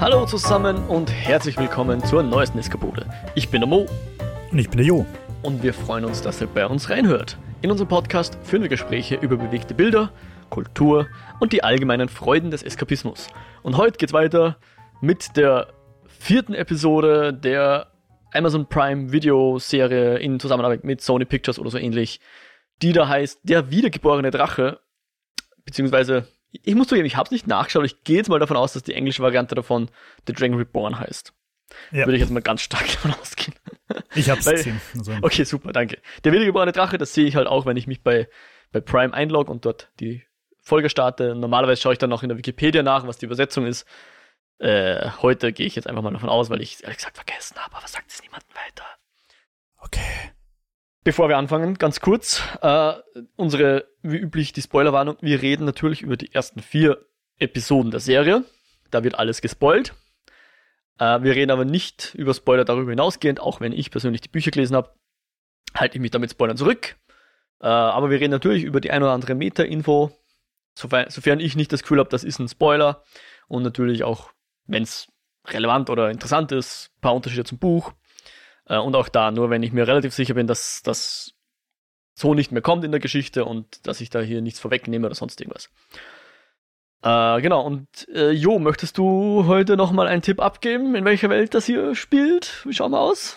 Hallo zusammen und herzlich willkommen zur neuesten Eskapode. Ich bin der Mo. Und ich bin der Jo. Und wir freuen uns, dass ihr bei uns reinhört. In unserem Podcast führen wir Gespräche über bewegte Bilder, Kultur und die allgemeinen Freuden des Eskapismus. Und heute geht's weiter mit der vierten Episode der Amazon Prime Video Serie in Zusammenarbeit mit Sony Pictures oder so ähnlich, die da heißt Der wiedergeborene Drache, beziehungsweise ich muss zugeben, ich habe es nicht nachgeschaut, ich gehe jetzt mal davon aus, dass die englische Variante davon The Dragon Reborn heißt. Ja. Würde ich jetzt mal ganz stark davon ausgehen. Ich hab's gesehen. Also. Okay, super, danke. Der wiedergeborene Drache, das sehe ich halt auch, wenn ich mich bei, bei Prime einlogge und dort die Folge starte. Normalerweise schaue ich dann noch in der Wikipedia nach, was die Übersetzung ist. Äh, heute gehe ich jetzt einfach mal davon aus, weil ich es ehrlich gesagt vergessen habe, aber sagt es niemandem weiter. Okay. Bevor wir anfangen, ganz kurz, äh, unsere, wie üblich, die Spoilerwarnung. Wir reden natürlich über die ersten vier Episoden der Serie. Da wird alles gespoilt. Äh, wir reden aber nicht über Spoiler darüber hinausgehend, auch wenn ich persönlich die Bücher gelesen habe, halte ich mich damit Spoilern zurück. Äh, aber wir reden natürlich über die ein oder andere Meta-Info, sofern, sofern ich nicht das Gefühl habe, das ist ein Spoiler. Und natürlich auch, wenn es relevant oder interessant ist, ein paar Unterschiede zum Buch. Äh, und auch da, nur wenn ich mir relativ sicher bin, dass das so nicht mehr kommt in der Geschichte und dass ich da hier nichts vorwegnehme oder sonst irgendwas. Äh, genau, und äh, Jo, möchtest du heute nochmal einen Tipp abgeben, in welcher Welt das hier spielt? Wie schauen wir aus?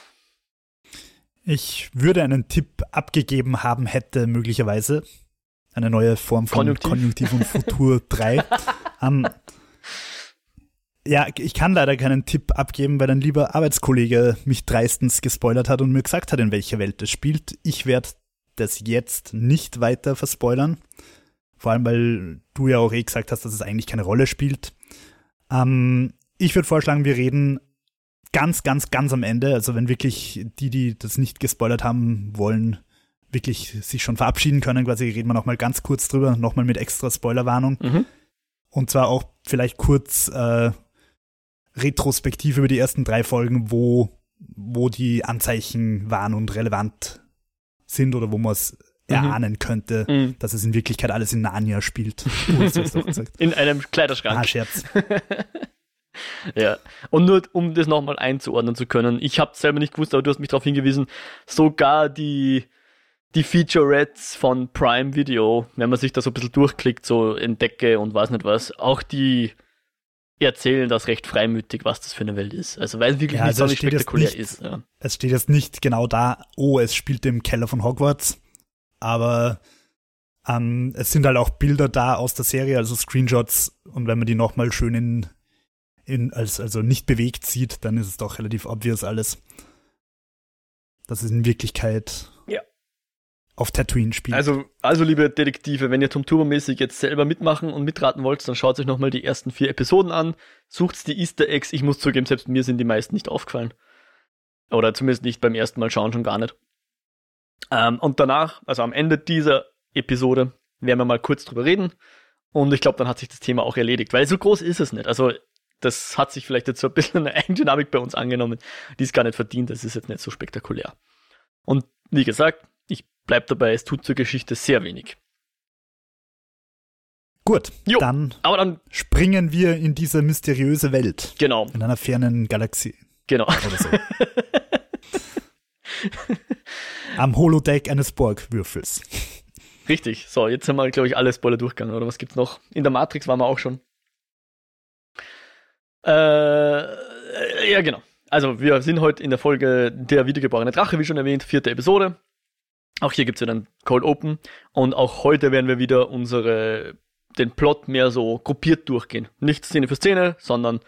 Ich würde einen Tipp abgegeben haben, hätte möglicherweise eine neue Form von Konjunktiv, Konjunktiv und Futur 3. um, ähm, ja, ich kann leider keinen Tipp abgeben, weil ein lieber Arbeitskollege mich dreistens gespoilert hat und mir gesagt hat, in welcher Welt es spielt. Ich werde das jetzt nicht weiter verspoilern. Vor allem, weil du ja auch eh gesagt hast, dass es eigentlich keine Rolle spielt. Ähm, ich würde vorschlagen, wir reden ganz, ganz, ganz am Ende. Also wenn wirklich die, die das nicht gespoilert haben wollen, wirklich sich schon verabschieden können, quasi reden wir noch mal ganz kurz drüber, noch mal mit extra Spoilerwarnung. Mhm. Und zwar auch vielleicht kurz äh, retrospektiv über die ersten drei Folgen, wo, wo die Anzeichen waren und relevant sind oder wo man es mhm. erahnen könnte, mhm. dass es in Wirklichkeit alles in Narnia spielt. in einem Kleiderschrank. Ah, Scherz. ja, und nur um das nochmal einzuordnen zu können, ich habe selber nicht gewusst, aber du hast mich darauf hingewiesen, sogar die, die Featurettes von Prime Video, wenn man sich da so ein bisschen durchklickt, so entdecke und weiß nicht was, auch die erzählen das recht freimütig, was das für eine Welt ist. Also weil es wirklich ja, also nicht so spektakulär nicht, ist. Ja. Es steht jetzt nicht genau da, oh, es spielt im Keller von Hogwarts, aber ähm, es sind halt auch Bilder da aus der Serie, also Screenshots und wenn man die nochmal schön in, in als, also nicht bewegt sieht, dann ist es doch relativ obvious alles. Das ist in Wirklichkeit auf Tatooine spielt. Also, also liebe Detektive, wenn ihr Tom Turbo-mäßig jetzt selber mitmachen und mitraten wollt, dann schaut euch nochmal die ersten vier Episoden an, sucht die Easter Eggs. Ich muss zugeben, selbst mir sind die meisten nicht aufgefallen. Oder zumindest nicht beim ersten Mal schauen, schon gar nicht. Ähm, und danach, also am Ende dieser Episode, werden wir mal kurz drüber reden. Und ich glaube, dann hat sich das Thema auch erledigt, weil so groß ist es nicht. Also, das hat sich vielleicht jetzt so ein bisschen eine Eigendynamik bei uns angenommen, die es gar nicht verdient. Das ist jetzt nicht so spektakulär. Und wie gesagt, bleibt dabei, es tut zur Geschichte sehr wenig. Gut, jo, dann, aber dann springen wir in diese mysteriöse Welt. Genau. In einer fernen Galaxie. Genau. Oder so. Am Holodeck eines Borgwürfels. Richtig. So, jetzt haben wir, glaube ich, alle Spoiler durchgegangen. Oder was gibt's noch? In der Matrix waren wir auch schon. Äh, ja, genau. Also, wir sind heute in der Folge Der wiedergeborene Drache, wie schon erwähnt, vierte Episode. Auch hier gibt's ja dann Cold Open. Und auch heute werden wir wieder unsere, den Plot mehr so gruppiert durchgehen. Nicht Szene für Szene, sondern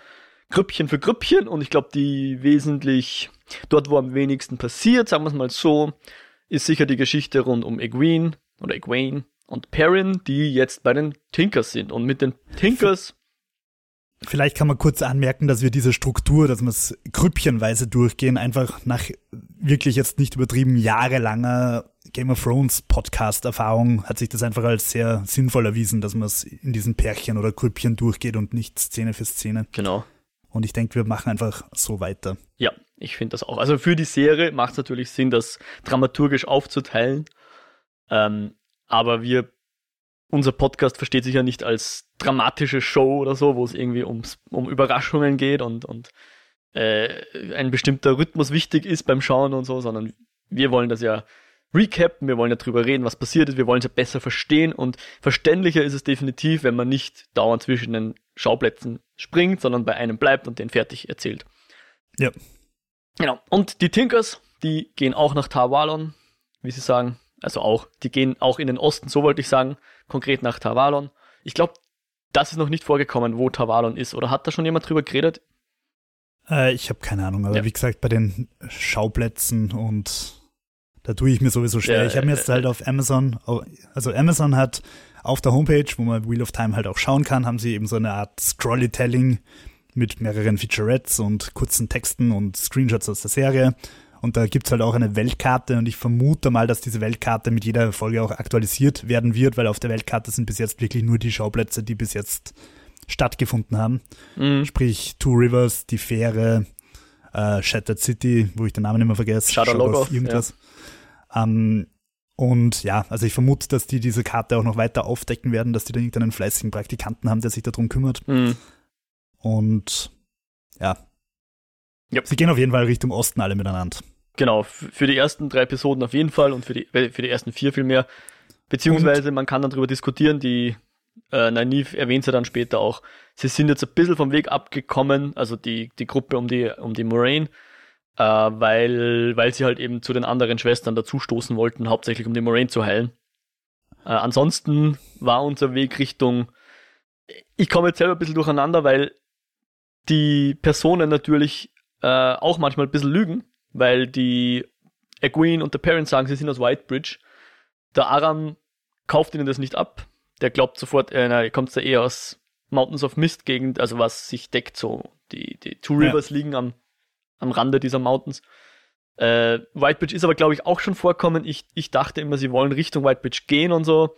Grüppchen für Grüppchen. Und ich glaube, die wesentlich dort, wo am wenigsten passiert, sagen wir es mal so, ist sicher die Geschichte rund um Egwene oder Egwene und Perrin, die jetzt bei den Tinkers sind. Und mit den Tinkers Vielleicht kann man kurz anmerken, dass wir diese Struktur, dass wir es grüppchenweise durchgehen, einfach nach wirklich jetzt nicht übertrieben jahrelanger Game of Thrones Podcast-Erfahrung hat sich das einfach als sehr sinnvoll erwiesen, dass man es in diesen Pärchen oder Grüppchen durchgeht und nicht Szene für Szene. Genau. Und ich denke, wir machen einfach so weiter. Ja, ich finde das auch. Also für die Serie macht es natürlich Sinn, das dramaturgisch aufzuteilen. Ähm, aber wir unser Podcast versteht sich ja nicht als dramatische Show oder so, wo es irgendwie ums, um Überraschungen geht und, und äh, ein bestimmter Rhythmus wichtig ist beim Schauen und so, sondern wir wollen das ja recappen, wir wollen ja drüber reden, was passiert ist, wir wollen es ja besser verstehen und verständlicher ist es definitiv, wenn man nicht dauernd zwischen den Schauplätzen springt, sondern bei einem bleibt und den fertig erzählt. Ja. Genau. Und die Tinkers, die gehen auch nach Tawalon, wie sie sagen. Also auch, die gehen auch in den Osten, so wollte ich sagen, konkret nach Tavalon. Ich glaube, das ist noch nicht vorgekommen, wo Tavalon ist. Oder hat da schon jemand drüber geredet? Äh, ich habe keine Ahnung, aber ja. wie gesagt, bei den Schauplätzen und da tue ich mir sowieso schwer. Ja, ich habe mir jetzt äh, halt auf Amazon, also Amazon hat auf der Homepage, wo man Wheel of Time halt auch schauen kann, haben sie eben so eine Art Scrollytelling mit mehreren Featurettes und kurzen Texten und Screenshots aus der Serie. Und da gibt's halt auch eine Weltkarte und ich vermute mal, dass diese Weltkarte mit jeder Folge auch aktualisiert werden wird, weil auf der Weltkarte sind bis jetzt wirklich nur die Schauplätze, die bis jetzt stattgefunden haben. Mhm. Sprich Two Rivers, die Fähre, äh, Shattered City, wo ich den Namen immer vergesse. Logo, irgendwas. Ja. Ähm, und ja, also ich vermute, dass die diese Karte auch noch weiter aufdecken werden, dass die da irgendeinen fleißigen Praktikanten haben, der sich darum kümmert. Mhm. Und ja. Yep. Sie gehen auf jeden Fall Richtung Osten alle miteinander. Genau, für die ersten drei Episoden auf jeden Fall und für die, äh, für die ersten vier viel mehr. Beziehungsweise und? man kann dann darüber diskutieren, die äh, Nynaeve erwähnt sie dann später auch, sie sind jetzt ein bisschen vom Weg abgekommen, also die, die Gruppe um die, um die Moraine, äh, weil, weil sie halt eben zu den anderen Schwestern dazustoßen wollten, hauptsächlich um die Moraine zu heilen. Äh, ansonsten war unser Weg Richtung, ich komme jetzt selber ein bisschen durcheinander, weil die Personen natürlich äh, auch manchmal ein bisschen lügen, weil die Egwene und der Parent sagen, sie sind aus Whitebridge. Der Aram kauft ihnen das nicht ab. Der glaubt sofort, äh, na, kommt da eher aus Mountains of Mist Gegend, also was sich deckt so. Die, die Two Rivers ja. liegen am, am Rande dieser Mountains. Äh, Whitebridge ist aber, glaube ich, auch schon vorkommen. Ich, ich dachte immer, sie wollen Richtung Whitebridge gehen und so.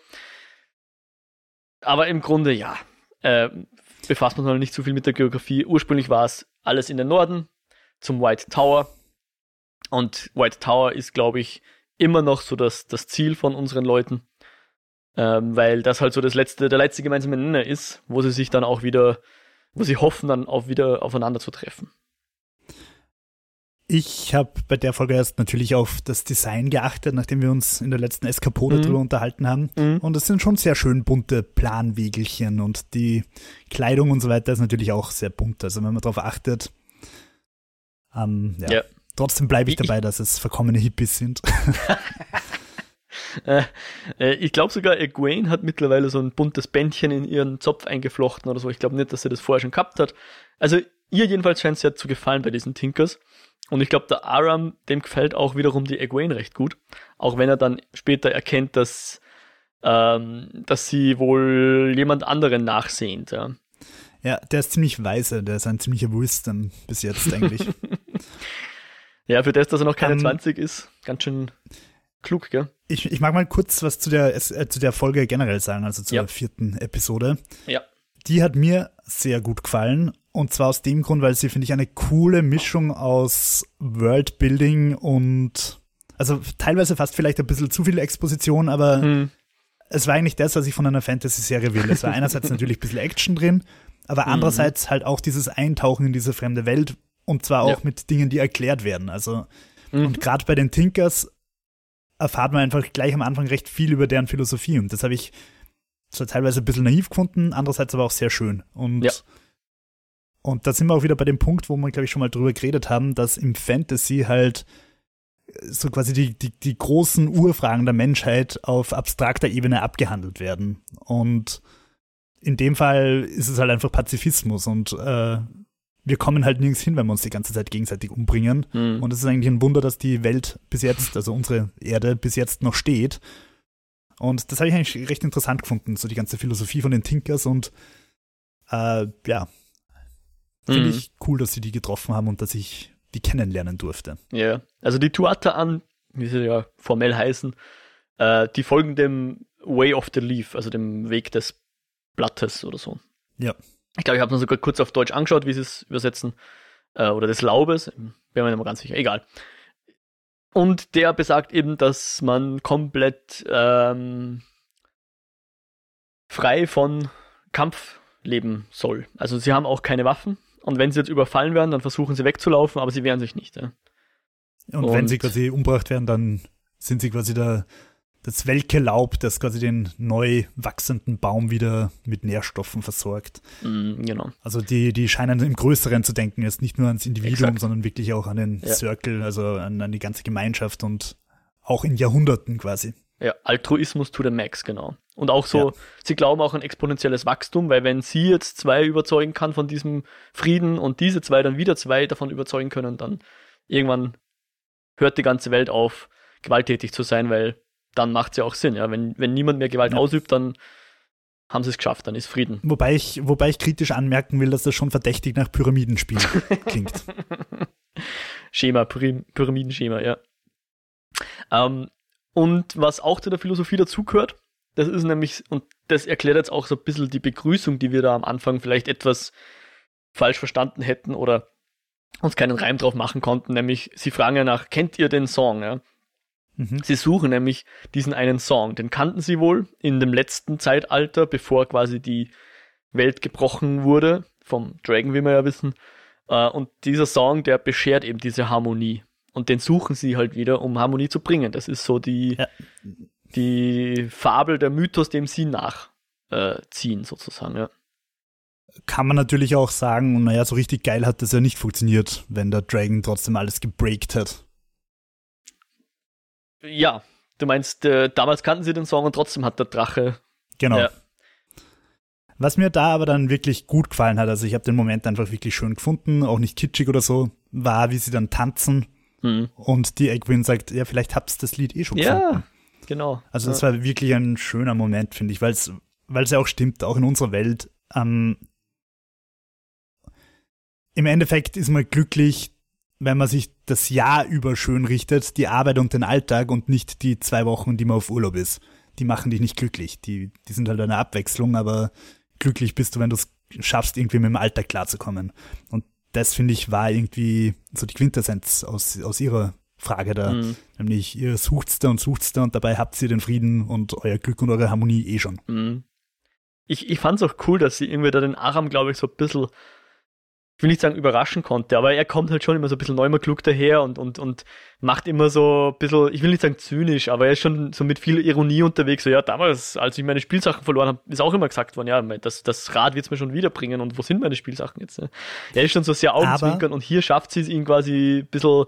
Aber im Grunde, ja, äh, befasst man sich nicht so viel mit der Geografie. Ursprünglich war es alles in den Norden, zum White Tower. Und White Tower ist, glaube ich, immer noch so das, das Ziel von unseren Leuten. Ähm, weil das halt so das letzte, der letzte gemeinsame Nenner ist, wo sie sich dann auch wieder, wo sie hoffen, dann auch wieder aufeinander zu treffen. Ich habe bei der Folge erst natürlich auf das Design geachtet, nachdem wir uns in der letzten Eskapode mhm. drüber unterhalten haben. Mhm. Und es sind schon sehr schön bunte Planwegelchen und die Kleidung und so weiter ist natürlich auch sehr bunt. Also wenn man darauf achtet, ähm, ja. ja. Trotzdem bleibe ich dabei, dass es verkommene Hippies sind. Äh, äh, ich glaube sogar, Egwene hat mittlerweile so ein buntes Bändchen in ihren Zopf eingeflochten oder so. Ich glaube nicht, dass sie das vorher schon gehabt hat. Also ihr jedenfalls scheint es ja zu gefallen bei diesen Tinkers. Und ich glaube, der Aram, dem gefällt auch wiederum die Egwene recht gut. Auch wenn er dann später erkennt, dass, ähm, dass sie wohl jemand anderen nachsehnt. Ja. ja, der ist ziemlich weise. Der ist ein ziemlicher Wisdom bis jetzt eigentlich. Ja, für das, dass er noch keine um, ähm, 20 ist, ganz schön klug, gell? Ich, ich mag mal kurz was zu der, äh, zu der Folge generell sagen, also zur ja. vierten Episode. Ja. Die hat mir sehr gut gefallen. Und zwar aus dem Grund, weil sie, finde ich, eine coole Mischung aus Worldbuilding und also teilweise fast vielleicht ein bisschen zu viel Exposition, aber hm. es war eigentlich das, was ich von einer Fantasy-Serie will. Es war einerseits natürlich ein bisschen Action drin, aber mhm. andererseits halt auch dieses Eintauchen in diese fremde Welt, und zwar auch ja. mit Dingen, die erklärt werden. Also, mhm. und gerade bei den Tinkers erfahrt man einfach gleich am Anfang recht viel über deren Philosophie. Und das habe ich zwar teilweise ein bisschen naiv gefunden, andererseits aber auch sehr schön. Und, ja. Und da sind wir auch wieder bei dem Punkt, wo wir, glaube ich, schon mal drüber geredet haben, dass im Fantasy halt so quasi die, die, die großen Urfragen der Menschheit auf abstrakter Ebene abgehandelt werden. Und in dem Fall ist es halt einfach Pazifismus und äh, wir kommen halt nirgends hin, wenn wir uns die ganze Zeit gegenseitig umbringen. Mhm. Und es ist eigentlich ein Wunder, dass die Welt bis jetzt, also unsere Erde bis jetzt noch steht. Und das habe ich eigentlich recht interessant gefunden, so die ganze Philosophie von den Tinkers und äh, ja, finde mhm. ich cool, dass sie die getroffen haben und dass ich die kennenlernen durfte. Ja, also die Tuata an, wie sie ja formell heißen, äh, die folgen dem Way of the Leaf, also dem Weg des Blattes oder so. Ja. Ich glaube, ich habe mir sogar kurz auf Deutsch angeschaut, wie sie es übersetzen. Äh, oder des Laubes. Bin mir nicht mehr ganz sicher. Egal. Und der besagt eben, dass man komplett ähm, frei von Kampf leben soll. Also sie haben auch keine Waffen und wenn sie jetzt überfallen werden, dann versuchen sie wegzulaufen, aber sie wehren sich nicht. Ja. Und, und wenn sie quasi umgebracht werden, dann sind sie quasi der, das welke Laub, das quasi den neu wachsenden Baum wieder mit Nährstoffen versorgt. Mm, genau. Also die, die scheinen im Größeren zu denken, jetzt nicht nur ans Individuum, Exakt. sondern wirklich auch an den ja. Circle, also an, an die ganze Gemeinschaft und auch in Jahrhunderten quasi. Ja, Altruismus to the max, genau. Und auch so, ja. sie glauben auch an exponentielles Wachstum, weil wenn sie jetzt zwei überzeugen kann von diesem Frieden und diese zwei dann wieder zwei davon überzeugen können, dann irgendwann hört die ganze Welt auf, gewalttätig zu sein, weil dann macht es ja auch Sinn. Ja? Wenn, wenn niemand mehr Gewalt ja. ausübt, dann haben sie es geschafft, dann ist Frieden. Wobei ich, wobei ich kritisch anmerken will, dass das schon verdächtig nach Pyramidenspiel klingt. Schema, Pyramidenschema, ja. Ähm, und was auch zu der Philosophie dazugehört, das ist nämlich, und das erklärt jetzt auch so ein bisschen die Begrüßung, die wir da am Anfang vielleicht etwas falsch verstanden hätten oder uns keinen Reim drauf machen konnten, nämlich sie fragen ja nach, kennt ihr den Song? Ja? Mhm. Sie suchen nämlich diesen einen Song. Den kannten sie wohl in dem letzten Zeitalter, bevor quasi die Welt gebrochen wurde, vom Dragon, wie wir ja wissen. Äh, und dieser Song, der beschert eben diese Harmonie. Und den suchen sie halt wieder, um Harmonie zu bringen. Das ist so die, ja. die Fabel, der Mythos, dem sie nachziehen, äh, sozusagen, ja. Kann man natürlich auch sagen, naja, so richtig geil hat das ja nicht funktioniert, wenn der Dragon trotzdem alles gebreakt hat. Ja, du meinst, äh, damals kannten sie den Song und trotzdem hat der Drache. Genau. Ja. Was mir da aber dann wirklich gut gefallen hat, also ich habe den Moment einfach wirklich schön gefunden, auch nicht kitschig oder so, war, wie sie dann tanzen mhm. und die Egwin sagt, ja, vielleicht hab's das Lied eh schon ja, gefunden. Ja, genau. Also das war wirklich ein schöner Moment, finde ich, weil es weil es ja auch stimmt, auch in unserer Welt. Ähm, Im Endeffekt ist man glücklich, wenn man sich das Jahr über schön richtet, die Arbeit und den Alltag und nicht die zwei Wochen, die man auf Urlaub ist. Die machen dich nicht glücklich. Die, die sind halt eine Abwechslung, aber glücklich bist du, wenn du es schaffst, irgendwie mit dem Alltag klarzukommen. Und das, finde ich, war irgendwie so die Quintessenz aus, aus ihrer Frage da. Mhm. Nämlich, ihr sucht's da und sucht's da und dabei habt ihr den Frieden und euer Glück und eure Harmonie eh schon. Mhm. Ich, ich fand's auch cool, dass sie irgendwie da den Aram, glaube ich, so ein bisschen ich will nicht sagen überraschen konnte, aber er kommt halt schon immer so ein bisschen neumer klug daher und, und, und macht immer so ein bisschen, ich will nicht sagen zynisch, aber er ist schon so mit viel Ironie unterwegs. So, ja, damals, als ich meine Spielsachen verloren habe, ist auch immer gesagt worden, ja, das, das Rad wird es mir schon wiederbringen und wo sind meine Spielsachen jetzt? Ne? Er ist schon so sehr Augenzwinkern und hier schafft sie es ihn quasi ein bisschen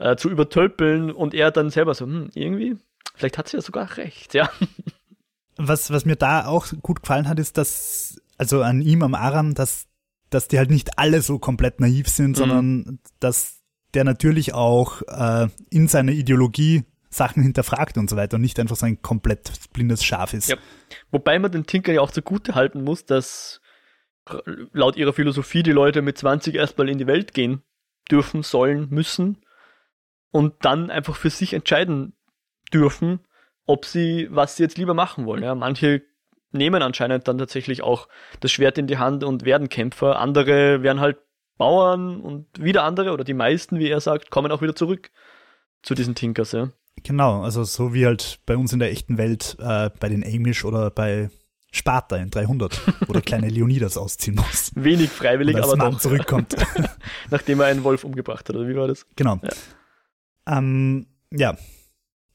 äh, zu übertölpeln und er dann selber so, hm, irgendwie, vielleicht hat sie ja sogar recht, ja. Was, was mir da auch gut gefallen hat, ist, dass, also an ihm, am Aram, dass dass die halt nicht alle so komplett naiv sind, mhm. sondern dass der natürlich auch äh, in seiner Ideologie Sachen hinterfragt und so weiter und nicht einfach so ein komplett blindes Schaf ist. Ja. Wobei man den Tinker ja auch zugute halten muss, dass laut ihrer Philosophie die Leute mit 20 erstmal in die Welt gehen dürfen, sollen, müssen und dann einfach für sich entscheiden dürfen, ob sie, was sie jetzt lieber machen wollen. Ja, manche nehmen anscheinend dann tatsächlich auch das Schwert in die Hand und werden Kämpfer. Andere werden halt Bauern und wieder andere oder die meisten, wie er sagt, kommen auch wieder zurück zu diesen Tinkers, ja. Genau, also so wie halt bei uns in der echten Welt äh, bei den Amish oder bei Sparta in 300, wo der kleine Leonidas ausziehen muss. Wenig freiwillig, aber Mann doch. zurückkommt. Nachdem er einen Wolf umgebracht hat, oder wie war das? Genau. Ja, ähm, ja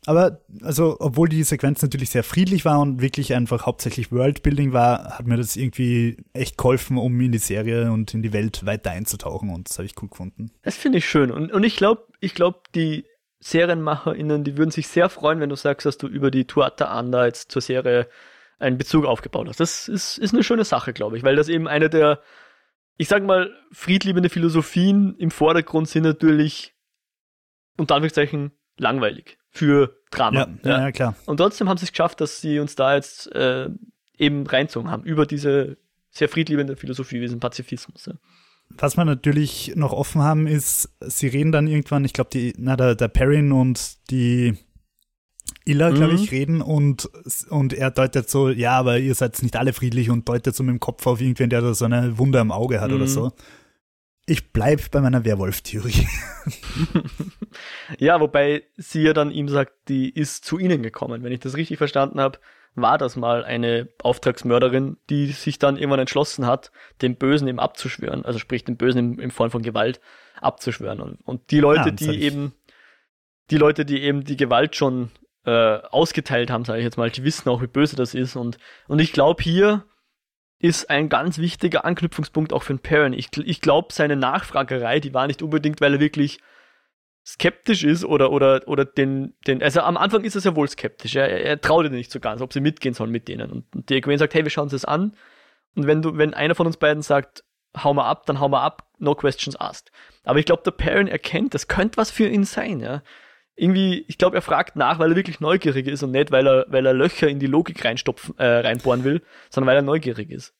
aber also, obwohl die Sequenz natürlich sehr friedlich war und wirklich einfach hauptsächlich Worldbuilding war, hat mir das irgendwie echt geholfen, um in die Serie und in die Welt weiter einzutauchen und das habe ich cool gefunden. Das finde ich schön und, und ich glaube, ich glaube, die SerienmacherInnen, die würden sich sehr freuen, wenn du sagst, dass du über die Tuata Anda jetzt zur Serie einen Bezug aufgebaut hast. Das ist, ist eine schöne Sache, glaube ich, weil das eben eine der, ich sag mal, friedliebende Philosophien im Vordergrund sind natürlich unter Anführungszeichen langweilig für Drama. Ja, ja. ja klar. Und trotzdem haben sie es geschafft, dass sie uns da jetzt äh, eben reinzogen haben über diese sehr friedliebende Philosophie, diesen Pazifismus. Ja. Was wir natürlich noch offen haben, ist, sie reden dann irgendwann, ich glaube, die, na, der, der Perrin und die Illa, glaube mhm. ich, reden und, und er deutet so, ja, aber ihr seid nicht alle friedlich und deutet so mit dem Kopf auf irgendwen, der da so eine Wunde am Auge hat mhm. oder so. Ich bleib bei meiner Werwolf-Theorie. ja, wobei sie ja dann ihm sagt, die ist zu ihnen gekommen. Wenn ich das richtig verstanden habe, war das mal eine Auftragsmörderin, die sich dann irgendwann entschlossen hat, den Bösen eben abzuschwören, also sprich den Bösen im, im Form von Gewalt abzuschwören. Und, und die Leute, ja, die eben, die Leute, die eben die Gewalt schon äh, ausgeteilt haben, sage ich jetzt mal, die wissen auch, wie böse das ist. Und, und ich glaube, hier ist ein ganz wichtiger Anknüpfungspunkt auch für den Perrin. Ich, ich glaube, seine Nachfragerei, die war nicht unbedingt, weil er wirklich skeptisch ist oder, oder, oder den, den, also am Anfang ist er ja wohl skeptisch. Er, er traut ihr nicht so ganz, ob sie mitgehen sollen mit denen. Und, und die Gwen sagt, hey, wir schauen uns das an. Und wenn du, wenn einer von uns beiden sagt, hau mal ab, dann hau mal ab, no questions asked. Aber ich glaube, der Perrin erkennt, das könnte was für ihn sein, ja. Irgendwie, ich glaube, er fragt nach, weil er wirklich neugierig ist und nicht, weil er, weil er Löcher in die Logik reinstopfen, äh, reinbohren will, sondern weil er neugierig ist.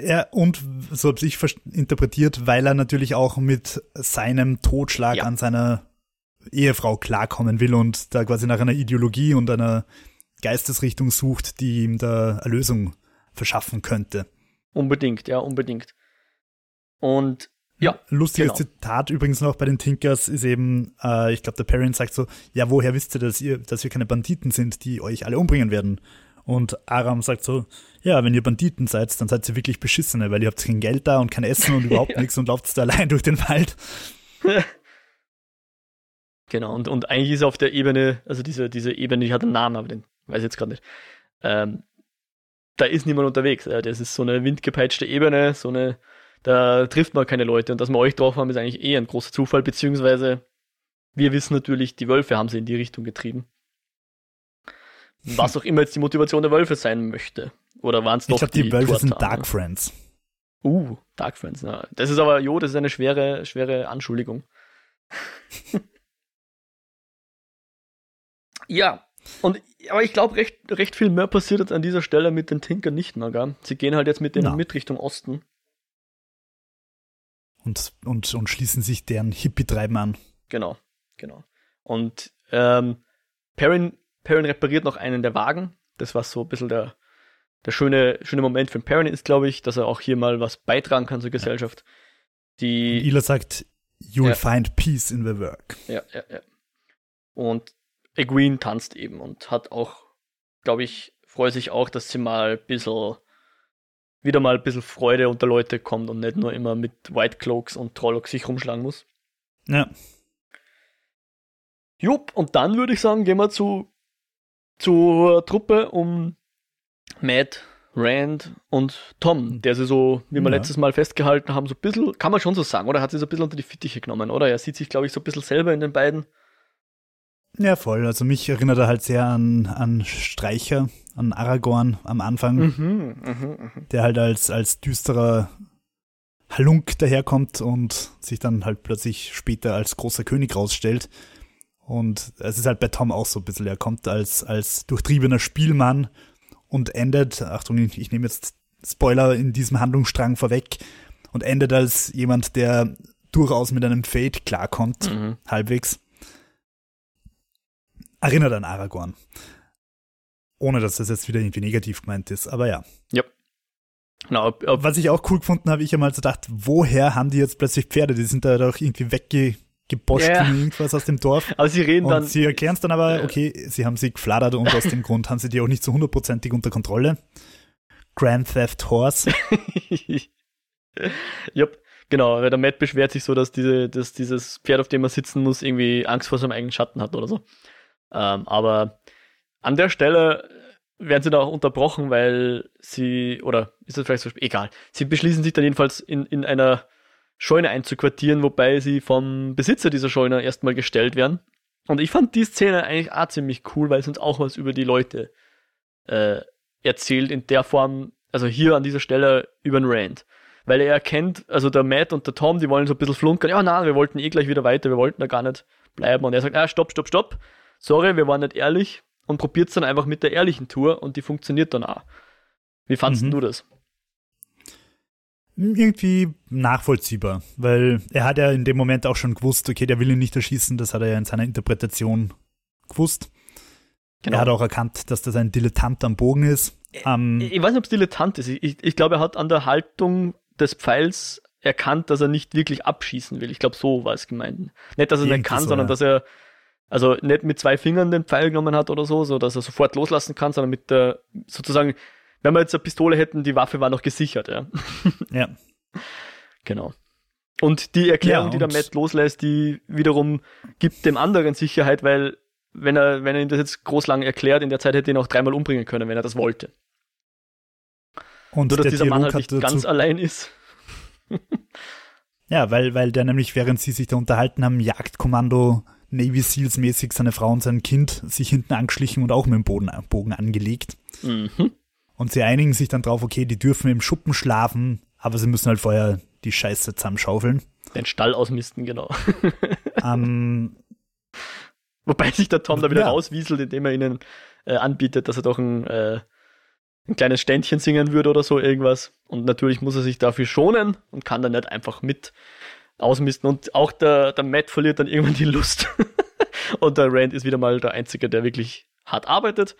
Ja, und so habe ich interpretiert, weil er natürlich auch mit seinem Totschlag ja. an seiner Ehefrau klarkommen will und da quasi nach einer Ideologie und einer Geistesrichtung sucht, die ihm da Erlösung verschaffen könnte. Unbedingt, ja, unbedingt. Und ja. Lustiges genau. Zitat übrigens noch bei den Tinkers ist eben, äh, ich glaube, der Parent sagt so, ja, woher wisst ihr, dass ihr, dass wir keine Banditen sind, die euch alle umbringen werden? Und Aram sagt so, ja, wenn ihr Banditen seid, dann seid ihr wirklich Beschissene, weil ihr habt kein Geld da und kein Essen und überhaupt ja. nichts und lauft da allein durch den Wald. Genau, und, und eigentlich ist auf der Ebene, also diese, diese Ebene, die hat einen Namen, aber den weiß ich jetzt gerade nicht. Ähm, da ist niemand unterwegs. Ja. Das ist so eine windgepeitschte Ebene, so eine, da trifft man keine Leute. Und dass wir euch drauf haben, ist eigentlich eh ein großer Zufall, beziehungsweise wir wissen natürlich, die Wölfe haben sie in die Richtung getrieben. Was auch immer jetzt die Motivation der Wölfe sein möchte. Oder waren es doch Ich glaube, die, die, Wölfe sind Dark Friends. Uh, Dark Friends. Ja. Das ist aber, jo, das ist eine schwere, schwere Anschuldigung. Ja, und aber ich glaube, recht, recht viel mehr passiert jetzt an dieser Stelle mit den Tinkern nicht mehr, gell? Sie gehen halt jetzt mit denen mit Richtung Osten. Und, und, und schließen sich deren Hippie-Treiben an. Genau, genau. Und ähm, Perrin, Perrin repariert noch einen der Wagen. Das war so ein bisschen der, der schöne, schöne Moment für Perrin ist, glaube ich, dass er auch hier mal was beitragen kann zur Gesellschaft. Die, und Ila sagt, you will ja. find peace in the work. Ja, ja, ja. Und Egwene tanzt eben und hat auch, glaube ich, freut sich auch, dass sie mal ein bisschen, wieder mal ein bisschen Freude unter Leute kommt und nicht nur immer mit White Cloaks und Trollocks sich rumschlagen muss. Ja. Jupp, und dann würde ich sagen, gehen wir zu, zur Truppe um Matt, Rand und Tom, der sie so, wie wir ja. letztes Mal festgehalten haben, so ein bisschen, kann man schon so sagen, oder hat sie so ein bisschen unter die Fittiche genommen, oder? Er sieht sich, glaube ich, so ein bisschen selber in den beiden. Ja, voll. Also mich erinnert er halt sehr an, an Streicher, an Aragorn am Anfang, mhm, mh, mh. der halt als, als düsterer Halunk daherkommt und sich dann halt plötzlich später als großer König rausstellt. Und es ist halt bei Tom auch so ein bisschen, er kommt als, als durchtriebener Spielmann und endet, Achtung, ich, nehme jetzt Spoiler in diesem Handlungsstrang vorweg, und endet als jemand, der durchaus mit einem Fate klarkommt, mhm. halbwegs erinnert an Aragorn. Ohne dass das jetzt wieder irgendwie negativ gemeint ist, aber ja. Ja. No, ob, ob Was ich auch cool gefunden habe, ich habe mal so gedacht, woher haben die jetzt plötzlich Pferde? Die sind da doch irgendwie weggeboscht yeah. irgendwas aus dem Dorf. Aber sie reden und dann. Sie erklären es dann aber, okay, sie haben sie geflattert und aus dem Grund haben sie die auch nicht so hundertprozentig unter Kontrolle. Grand Theft Horse. Jupp. Genau, weil der Matt beschwert sich so, dass, diese, dass dieses Pferd, auf dem er sitzen muss, irgendwie Angst vor seinem eigenen Schatten hat oder so. Ähm, aber an der Stelle werden sie da auch unterbrochen, weil sie, oder ist das vielleicht so, egal, sie beschließen sich dann jedenfalls in, in einer Scheune einzuquartieren, wobei sie vom Besitzer dieser Scheune erstmal gestellt werden. Und ich fand die Szene eigentlich auch ziemlich cool, weil es uns auch was über die Leute äh, erzählt, in der Form, also hier an dieser Stelle über den Rand. Weil er erkennt, also der Matt und der Tom, die wollen so ein bisschen flunkern, ja, nein, wir wollten eh gleich wieder weiter, wir wollten da gar nicht bleiben. Und er sagt, ah, stopp, stopp, stopp sorry, wir waren nicht ehrlich und probiert es dann einfach mit der ehrlichen Tour und die funktioniert dann auch. Wie fandest mhm. du das? Irgendwie nachvollziehbar, weil er hat ja in dem Moment auch schon gewusst, okay, der will ihn nicht erschießen, das hat er ja in seiner Interpretation gewusst. Genau. Er hat auch erkannt, dass das ein Dilettant am Bogen ist. Ähm, ich, ich weiß nicht, ob es Dilettant ist. Ich, ich glaube, er hat an der Haltung des Pfeils erkannt, dass er nicht wirklich abschießen will. Ich glaube, so war es gemeint. Nicht, dass er nicht kann, so, sondern ja. dass er Also nicht mit zwei Fingern den Pfeil genommen hat oder so, so dass er sofort loslassen kann, sondern mit der, sozusagen, wenn wir jetzt eine Pistole hätten, die Waffe war noch gesichert, ja. Ja. Genau. Und die Erklärung, Ja, die der und- Matt loslässt, die wiederum gibt dem anderen Sicherheit, weil wenn er, wenn er ihm das jetzt groß lang erklärt, in der Zeit hätte er ihn auch dreimal umbringen können, wenn er das wollte. Und Nur, dass dieser Mann Dialog halt nicht ganz allein ist. Ja, weil, weil der nämlich, während sie sich da unterhalten haben, Jagdkommando Navy Seals mäßig seine Frau und sein Kind sich hinten angeschlichen und auch mit dem Boden, Bogen angelegt. Mhm. Und sie einigen sich dann drauf, okay, die dürfen im Schuppen schlafen, aber sie müssen halt vorher die Scheiße zusammenschaufeln. Den Stall ausmisten, genau. ähm, Wobei sich der Tom da wieder Ja. rauswieselt, indem er ihnen äh, anbietet, dass er doch ein, äh, ein kleines Ständchen singen würde oder so irgendwas. Und natürlich muss er sich dafür schonen und kann dann nicht einfach mit ausmisten. Und auch der, der Matt verliert dann irgendwann die Lust. und der Rand ist wieder mal der Einzige, der wirklich hart arbeitet.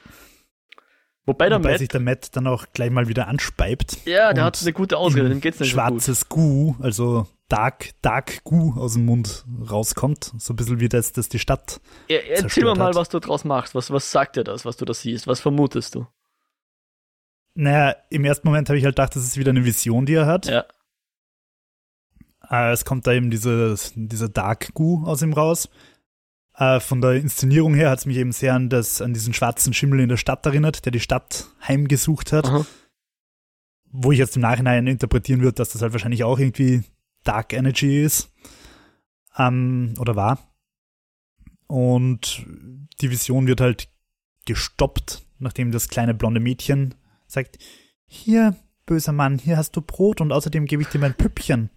Wobei der wobei Matt, sich der Matt dann auch gleich mal wieder anspeibt. ja, der hat eine gute Ausrede, dem geht's nicht so schwarzes Gu, also Dark, Dark Gu aus dem Mund rauskommt. So ein bisschen wie das, das die Stadt. Ja, erzähl mir mal, hat. was du draus machst. Was, was sagt dir das, was du da siehst? Was vermutest du? Naja, im ersten Moment habe ich halt gedacht, das ist wieder eine Vision, die er hat. Ja. Äh, es kommt da eben diese, dieser Dark Gu aus ihm raus. Äh, von der Inszenierung her hat es mich eben sehr an, das, an diesen schwarzen Schimmel in der Stadt erinnert, der die Stadt heimgesucht hat. Aha. Wo ich jetzt im Nachhinein interpretieren würde, dass das halt wahrscheinlich auch irgendwie Dark Energy ist. Ähm, oder war. Und die Vision wird halt gestoppt, nachdem das kleine blonde Mädchen sagt, hier, böser Mann, hier hast du Brot und außerdem gebe ich dir mein Püppchen.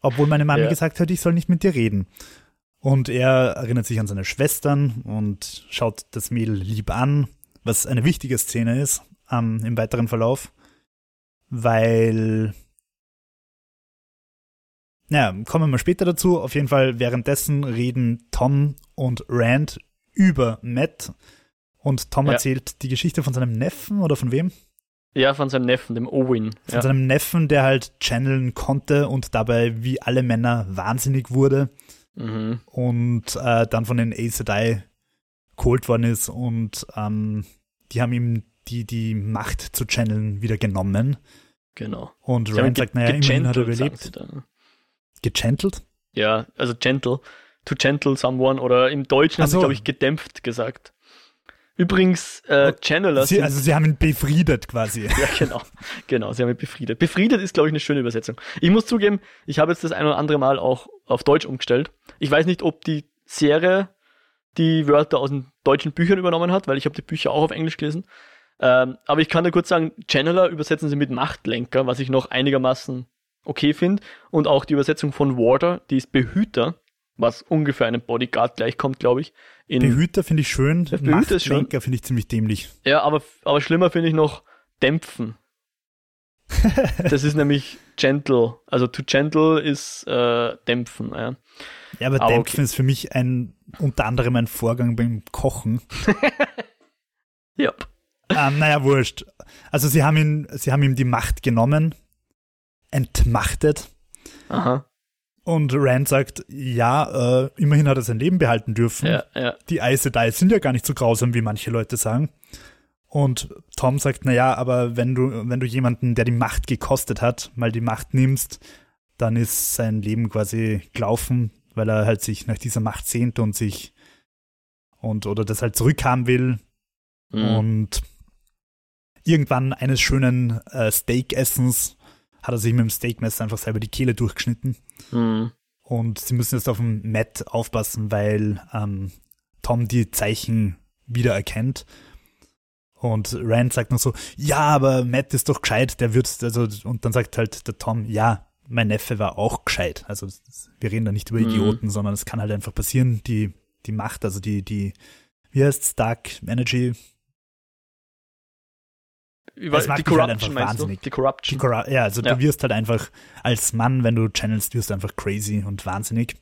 Obwohl meine Mami Ja. gesagt hat, ich soll nicht mit dir reden. Und er erinnert sich an seine Schwestern und schaut das Mädel lieb an, was eine wichtige Szene ist ähm, im weiteren Verlauf, weil, naja, kommen wir mal später dazu. Auf jeden Fall währenddessen reden Tom und Rand über Matt und Tom Ja. erzählt die Geschichte von seinem Neffen oder von wem? Ja, von seinem Neffen, dem Owen. Von Ja. seinem Neffen, der halt channeln konnte und dabei wie alle Männer wahnsinnig wurde Mhm. und äh, dann von den Aes Sedai geholt worden ist und ähm, die haben ihm die, die Macht zu channeln wieder genommen. Genau. Und Sie haben Rand sagt, naja, immerhin hat er überlebt. Gechantelt? Ja, also gentle. To gentle someone oder im Deutschen haben Ach sie, glaube ich, gedämpft gesagt. Übrigens, äh, Channeler Sie, also sie haben ihn befriedet quasi. ja, genau, genau, sie haben ihn befriedet. Befriedet ist, glaube ich, eine schöne Übersetzung. Ich muss zugeben, ich habe jetzt das ein oder andere Mal auch auf Deutsch umgestellt. Ich weiß nicht, ob die Serie die Wörter aus den deutschen Büchern übernommen hat, weil ich habe die Bücher auch auf Englisch gelesen. Ähm, aber ich kann da kurz sagen, Channeler übersetzen sie mit Machtlenker, was ich noch einigermaßen okay finde. Und auch die Übersetzung von Warder, die ist Behüter, was ungefähr einem Bodyguard gleichkommt, glaube ich. In, Behüter finde ich schön, Ja, Behüter ist schön. Finde ich ziemlich dämlich. Ja, aber, aber schlimmer finde ich noch dämpfen. das ist nämlich gentle. Also to gentle ist äh, dämpfen. Ja. Ja, aber Aber Dämpfen ist für mich ein unter anderem ein Vorgang beim Kochen. ja. ähm, naja, wurscht. Also sie haben ihn, sie haben ihm die Macht genommen, entmachtet. Aha. Und Rand sagt, ja, äh, immerhin hat er sein Leben behalten dürfen. Ja, ja. Die Aes Sedai sind ja gar nicht so grausam, wie manche Leute sagen. Und Tom sagt, na ja, aber wenn du, wenn du jemanden, der die Macht gekostet hat, mal die Macht nimmst, dann ist sein Leben quasi gelaufen, weil er halt sich nach dieser Macht sehnt und sich und oder das halt zurückhaben will. Mhm. Und irgendwann eines schönen äh, Steakessens hat er sich mit dem Steakmesser einfach selber die Kehle durchgeschnitten. Mhm. Und sie müssen jetzt auf den Matt aufpassen, weil ähm, Tom die Zeichen wiedererkennt. Und Rand sagt noch so, ja, aber Matt ist doch gescheit, der wird, also, und dann sagt halt der Tom, ja, mein Neffe war auch gescheit. Also wir reden da nicht über Mhm. Idioten, sondern es kann halt einfach passieren, die, die Macht, also die, die, wie heißt Dark Energy, Über, die halt Corruption du? wahnsinnig. Die die Corruption. Cora ja, also Ja. du wirst halt einfach als Mann, wenn du channelst, wirst du einfach crazy und wahnsinnig.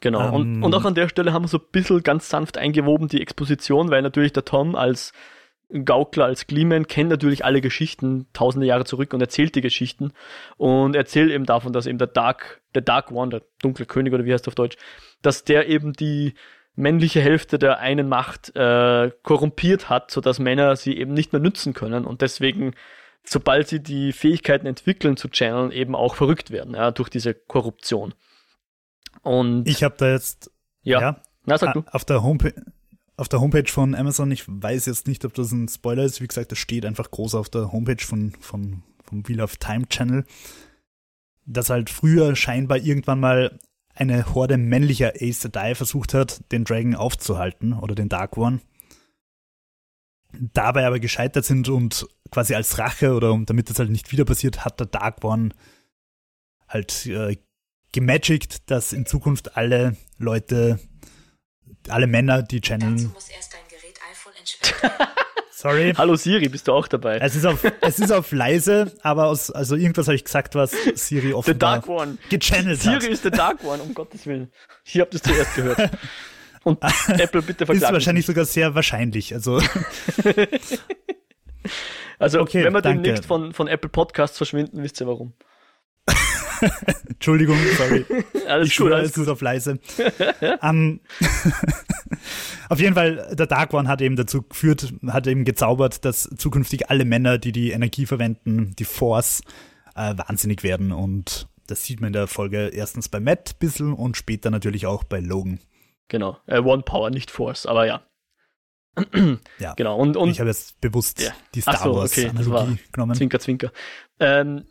Genau. und, Ähm, und auch an der Stelle haben wir so ein bisschen ganz sanft eingewoben die Exposition, weil natürlich der Tom als Gaukler als Gleeman kennt natürlich alle Geschichten tausende Jahre zurück und erzählt die Geschichten und erzählt eben davon, dass eben der Dark, der Dark One, der dunkle König oder wie heißt auf Deutsch, dass der eben die männliche Hälfte der einen Macht äh, korrumpiert hat, sodass Männer sie eben nicht mehr nützen können und deswegen, sobald sie die Fähigkeiten entwickeln zu channeln, eben auch verrückt werden, ja, durch diese Korruption. Und ich habe da jetzt ja, ja Na, sag du. auf der Homepage auf der Homepage von Amazon, ich weiß jetzt nicht, ob das ein Spoiler ist, wie gesagt, das steht einfach groß auf der Homepage von, von, vom Wheel of Time Channel, dass halt früher scheinbar irgendwann mal eine Horde männlicher Ace Sedai versucht hat, den Dragon aufzuhalten oder den Dark One. Dabei aber gescheitert sind und quasi als Rache oder damit das halt nicht wieder passiert, hat der Dark One halt äh, gemagickt, dass in Zukunft alle Leute, alle Männer, die channeln. Sorry. Hallo Siri, bist du auch dabei? Es ist auf, es ist auf leise, aber aus, also irgendwas habe ich gesagt, was Siri offenbar the Dark One. gechannelt Siri hat. Siri ist der Dark One, um Gottes Willen. Ich habe das zuerst gehört. Und Apple bitte verklagen. Ist wahrscheinlich sogar sehr wahrscheinlich. Also, also okay, wenn wir danke. demnächst von, von Apple Podcasts verschwinden, wisst ihr warum. Entschuldigung, sorry. alles ich gut, alles gut auf leise. um, auf jeden Fall, der Dark One hat eben dazu geführt, hat eben gezaubert, dass zukünftig alle Männer, die die Energie verwenden, die Force, äh, wahnsinnig werden. Und das sieht man in der Folge erstens bei Matt ein bisschen und später natürlich auch bei Logan. Genau, äh, One Power, nicht Force, aber ja. ja, genau. Und, und ich habe jetzt bewusst ja. die Star so, Wars okay, Analogie genommen. Zwinker, zwinker. Ähm,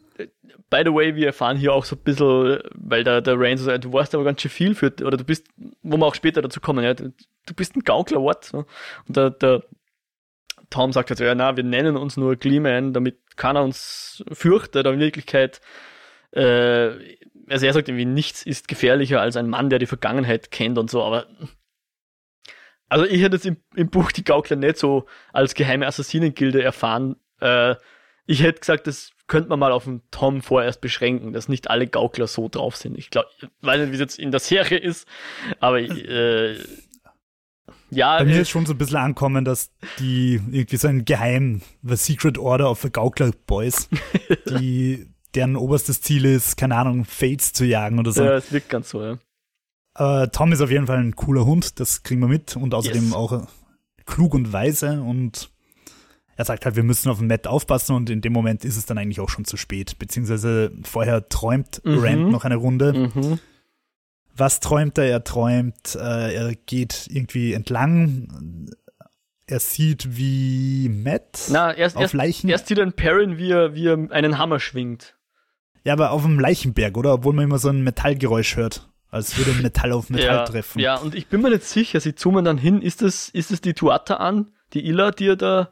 by the way, wir erfahren hier auch so ein bisschen, weil der, der Rain so sagt, du weißt aber ganz schön viel für, oder du bist, wo wir auch später dazu kommen, ja, du, bist ein Gaukler, what? Und der, der Tom sagt halt, ja, na, wir nennen uns nur Gleeman, damit keiner uns fürchtet, aber in Wirklichkeit, äh, also er sagt irgendwie, nichts ist gefährlicher als ein Mann, der die Vergangenheit kennt und so, aber also ich hätte jetzt im, im Buch die Gaukler nicht so als geheime Assassinengilde erfahren. Äh, ich hätte gesagt, das könnte man mal auf den Tom vorerst beschränken, dass nicht alle Gaukler so drauf sind. Ich glaube, ich weiß nicht, wie es jetzt in der Serie ist, aber äh, ja. Bei mir äh, ist schon so ein bisschen ankommen, dass die irgendwie so ein Geheim, The Secret Order of the Gaukler Boys, die deren oberstes Ziel ist, keine Ahnung, Fates zu jagen oder so. Ja, es wirkt ganz so, ja. Aber Tom ist auf jeden Fall ein cooler Hund, das kriegen wir mit und außerdem yes. auch klug und weise und er sagt halt, wir müssen auf den Matt aufpassen und in dem Moment ist es dann eigentlich auch schon zu spät. Beziehungsweise vorher träumt mhm. Rand noch eine Runde. Mhm. Was träumt er? Er träumt, äh, er geht irgendwie entlang. Er sieht, wie Matt Na, erst, auf erst, Leichen. Erst sieht er Perrin, wie er, wie er einen Hammer schwingt. Ja, aber auf dem Leichenberg, oder? Obwohl man immer so ein Metallgeräusch hört. Als würde Metall auf Metall ja, treffen. Ja, und ich bin mir nicht sicher, sie zoomen dann hin, ist es, ist es die Tuata an, die Illa, die er da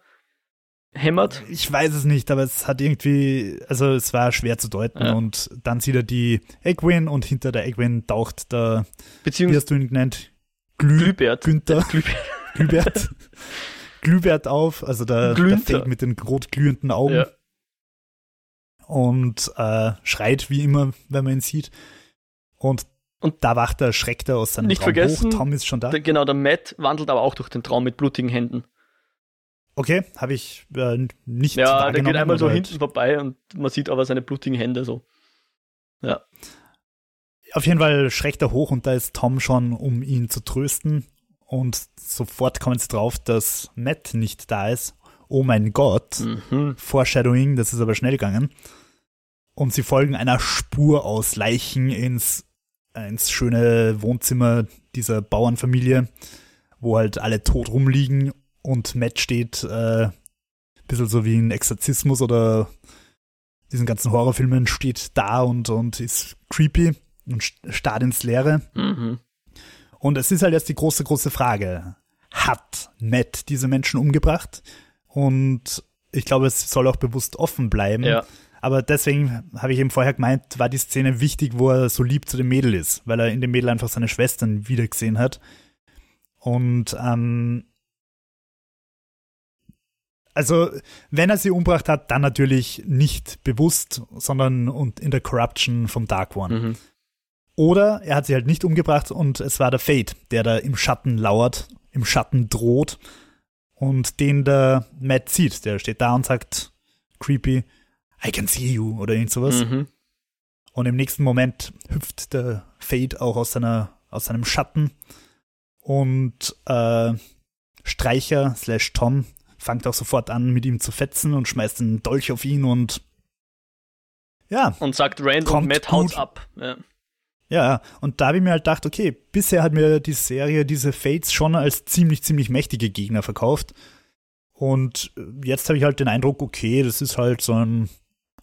hämmert? Ich weiß es nicht, aber es hat irgendwie, also es war schwer zu deuten ja. und dann sieht er die Egwin und hinter der Egwin taucht der, wie hast du ihn genannt? Glü Glühbert. Günther. Glühbert. Glühbert auf, also der, der Fake mit den rot glühenden Augen. Ja. Und äh, schreit wie immer, wenn man ihn sieht. Und, und da wacht er, schreckt er aus seinem nicht Traum vergessen, hoch. Tom ist schon da. Der, genau, der Matt wandelt aber auch durch den Traum mit blutigen Händen. Okay, habe ich äh, nicht Ja, der geht einmal so hinten vorbei und man sieht aber seine blutigen Hände so. Ja. Auf jeden Fall schreckt er hoch und da ist Tom schon, um ihn zu trösten. Und sofort kommen sie drauf, dass Matt nicht da ist. Oh mein Gott. Mhm. Foreshadowing, das ist aber schnell gegangen. Und sie folgen einer Spur aus Leichen ins, ins schöne Wohnzimmer dieser Bauernfamilie, wo halt alle tot rumliegen und Matt steht äh, bisschen so wie ein Exorzismus oder diesen ganzen Horrorfilmen steht da und, und ist creepy und starrt ins Leere. Mhm. Und es ist halt jetzt die große, große Frage. Hat Matt diese Menschen umgebracht? Und ich glaube, es soll auch bewusst offen bleiben. Ja. Aber deswegen habe ich eben vorher gemeint, war die Szene wichtig, wo er so lieb zu dem Mädel ist, weil er in dem Mädel einfach seine Schwestern wiedergesehen hat. Und ähm, also, wenn er sie umgebracht hat, dann natürlich nicht bewusst, sondern und in der Corruption vom Dark One. Mhm. Oder er hat sie halt nicht umgebracht und es war der Fate, der da im Schatten lauert, im Schatten droht und den der Matt sieht. Der steht da und sagt, creepy, I can see you oder irgend sowas. Mhm. Und im nächsten Moment hüpft der Fade auch aus, seiner, aus seinem Schatten und äh, Streicher slash Tom fängt auch sofort an, mit ihm zu fetzen und schmeißt einen Dolch auf ihn und ja. Und sagt Rand und Matt haut ab. Ja. Ja, und da habe ich mir halt gedacht, okay, bisher hat mir die Serie diese Fates schon als ziemlich, ziemlich mächtige Gegner verkauft. Und jetzt habe ich halt den Eindruck, okay, das ist halt so ein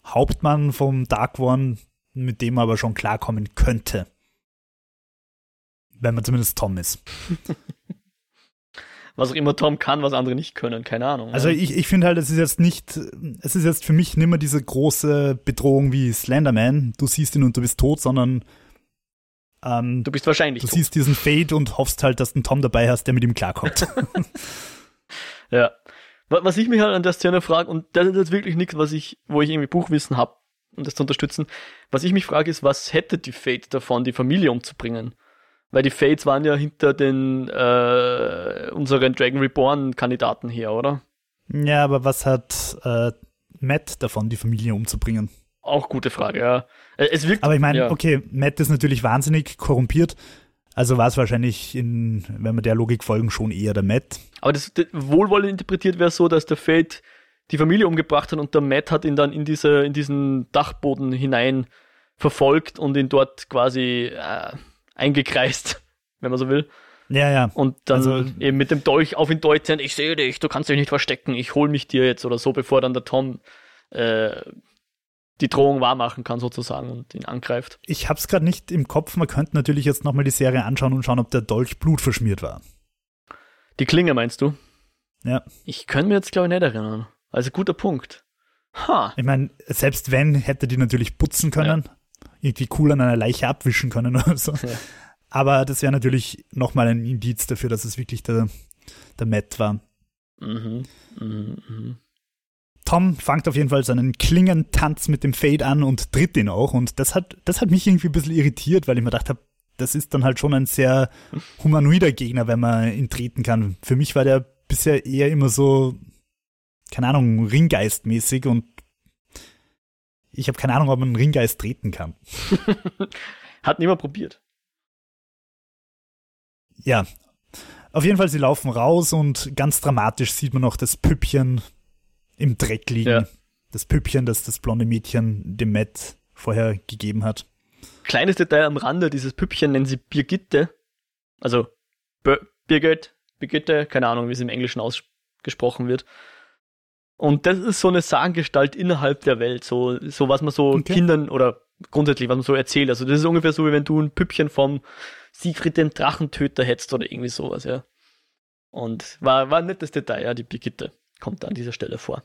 Hauptmann vom Dark One, mit dem man aber schon klarkommen könnte. Wenn man zumindest Tom ist. was auch immer Tom kann, was andere nicht können, keine Ahnung. Also ich, ich finde halt, es ist jetzt nicht, es ist jetzt für mich nicht mehr diese große Bedrohung wie Slenderman, du siehst ihn und du bist tot, sondern ähm, du bist wahrscheinlich. Du tot. siehst diesen Fade und hoffst halt, dass du einen Tom dabei hast, der mit ihm klarkommt. ja. Was ich mich halt an der Szene frage, und das ist jetzt wirklich nichts, was ich, wo ich irgendwie Buchwissen habe, um das zu unterstützen. Was ich mich frage, ist, was hätte die Fate davon, die Familie umzubringen? Weil die Fates waren ja hinter den äh, unseren Dragon Reborn-Kandidaten her, oder? Ja, aber was hat äh, Matt davon, die Familie umzubringen? Auch gute Frage, ja. Äh, es wirkt, Aber ich meine, ja. okay, Matt ist natürlich wahnsinnig korrumpiert. Also war es wahrscheinlich, in, wenn wir der Logik folgen, schon eher der Matt. Aber das, das wohlwollend interpretiert wäre so, dass der Fate die Familie umgebracht hat und der Matt hat ihn dann in, diese, in diesen Dachboden hinein verfolgt und ihn dort quasi äh, eingekreist, wenn man so will. Ja, ja. Und dann also, eben mit dem Dolch auf ihn deutend, ich sehe dich, du kannst dich nicht verstecken, ich hol mich dir jetzt oder so, bevor dann der Tom äh, die Drohung wahrmachen kann sozusagen und ihn angreift. Ich hab's gerade nicht im Kopf, man könnte natürlich jetzt nochmal die Serie anschauen und schauen, ob der Dolch blutverschmiert war. Die Klinge meinst du? Ja. Ich könnte mir jetzt glaube ich nicht erinnern. Also guter Punkt. Ha. Ich meine, selbst wenn, hätte die natürlich putzen können, ja. Irgendwie cool an einer Leiche abwischen können oder so. Ja. Aber das wäre natürlich nochmal ein Indiz dafür, dass es wirklich der, der Matt war. Mhm. Mhm, mh. Tom fängt auf jeden Fall seinen Klingentanz mit dem Fade an und tritt ihn auch. Und das hat, das hat mich irgendwie ein bisschen irritiert, weil ich mir gedacht habe, das ist dann halt schon ein sehr humanoider Gegner, wenn man ihn treten kann. Für mich war der bisher eher immer so, keine Ahnung, Ringgeist-mäßig und ich habe keine Ahnung, ob man einen Ringgeist treten kann. Hat niemand probiert. Ja. Auf jeden Fall, sie laufen raus und ganz dramatisch sieht man noch das Püppchen im Dreck liegen. Ja. Das Püppchen, das das blonde Mädchen dem Matt vorher gegeben hat. Kleines Detail am Rande, dieses Püppchen nennen sie Birgitte. Also Birgit, Birgitte, keine Ahnung, wie es im Englischen ausgesprochen wird. Und das ist so eine Sagengestalt innerhalb der Welt, so, so was man so okay. Kindern oder grundsätzlich, was man so erzählt. Also das ist ungefähr so, wie wenn du ein Püppchen vom Siegfried dem Drachentöter hättest oder irgendwie sowas, ja. Und war, war ein nettes Detail, ja, die Brigitte kommt an dieser Stelle vor.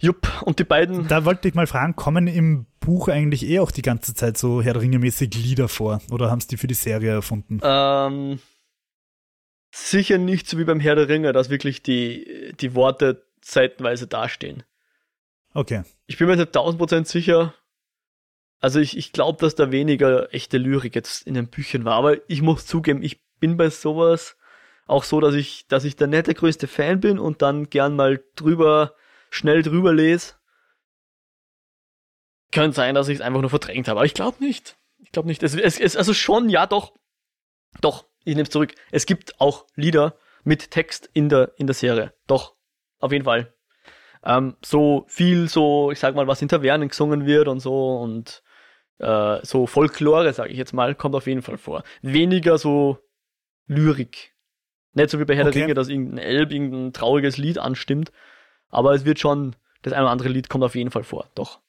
Jupp, und die beiden. Da wollte ich mal fragen, kommen im Buch eigentlich eh auch die ganze Zeit so Herr Ringe-mäßig Lieder vor? Oder haben sie die für die Serie erfunden? Ähm, sicher nicht so wie beim Herr der Ringe, dass wirklich die, die Worte seitenweise dastehen. Okay. Ich bin mir nicht tausend Prozent sicher. Also ich, ich glaube, dass da weniger echte Lyrik jetzt in den Büchern war, aber ich muss zugeben, ich bin bei sowas auch so, dass ich, dass ich da nicht der größte Fan bin und dann gern mal drüber, schnell drüber lese. Könnte sein, dass ich es einfach nur verdrängt habe, aber ich glaube nicht. Ich glaube nicht. Es, es, es, also schon, ja, doch. Doch, ich nehme es zurück. Es gibt auch Lieder mit Text in der, in der Serie. Doch, auf jeden Fall. Ähm, so viel, so, ich sag mal, was in Tavernen gesungen wird und so und äh, so Folklore, sage ich jetzt mal, kommt auf jeden Fall vor. Weniger so Lyrik. Nicht so wie bei Herr okay. der Ringe, dass irgendein Elb irgendein trauriges Lied anstimmt. Aber es wird schon, das eine oder andere Lied kommt auf jeden Fall vor, doch.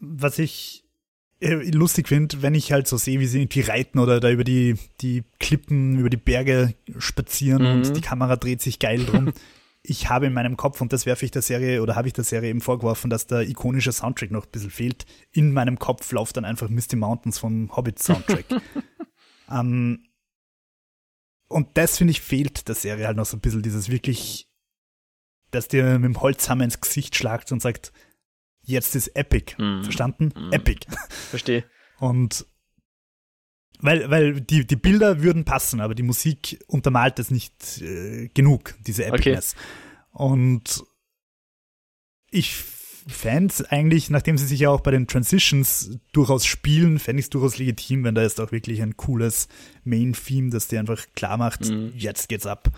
Was ich lustig finde, wenn ich halt so sehe, wie sie irgendwie reiten oder da über die, die Klippen, über die Berge spazieren mhm. und die Kamera dreht sich geil drum. ich habe in meinem Kopf, und das werfe ich der Serie oder habe ich der Serie eben vorgeworfen, dass der ikonische Soundtrack noch ein bisschen fehlt. In meinem Kopf läuft dann einfach Misty Mountains vom Hobbit Soundtrack. ähm, und das, finde ich, fehlt der Serie halt noch so ein bisschen, dieses wirklich, dass dir mit dem Holzhammer ins Gesicht schlagt und sagt, jetzt ist Epic. Mm. Verstanden? Mm. Epic. Verstehe. Und weil, weil die, die Bilder würden passen, aber die Musik untermalt es nicht äh, genug, diese Epicness. Okay. Und ich fände es eigentlich, nachdem sie sich ja auch bei den Transitions durchaus spielen, fände ich es durchaus legitim, wenn da jetzt auch wirklich ein cooles Main-Theme, das dir einfach klar macht, mhm. jetzt geht's ab.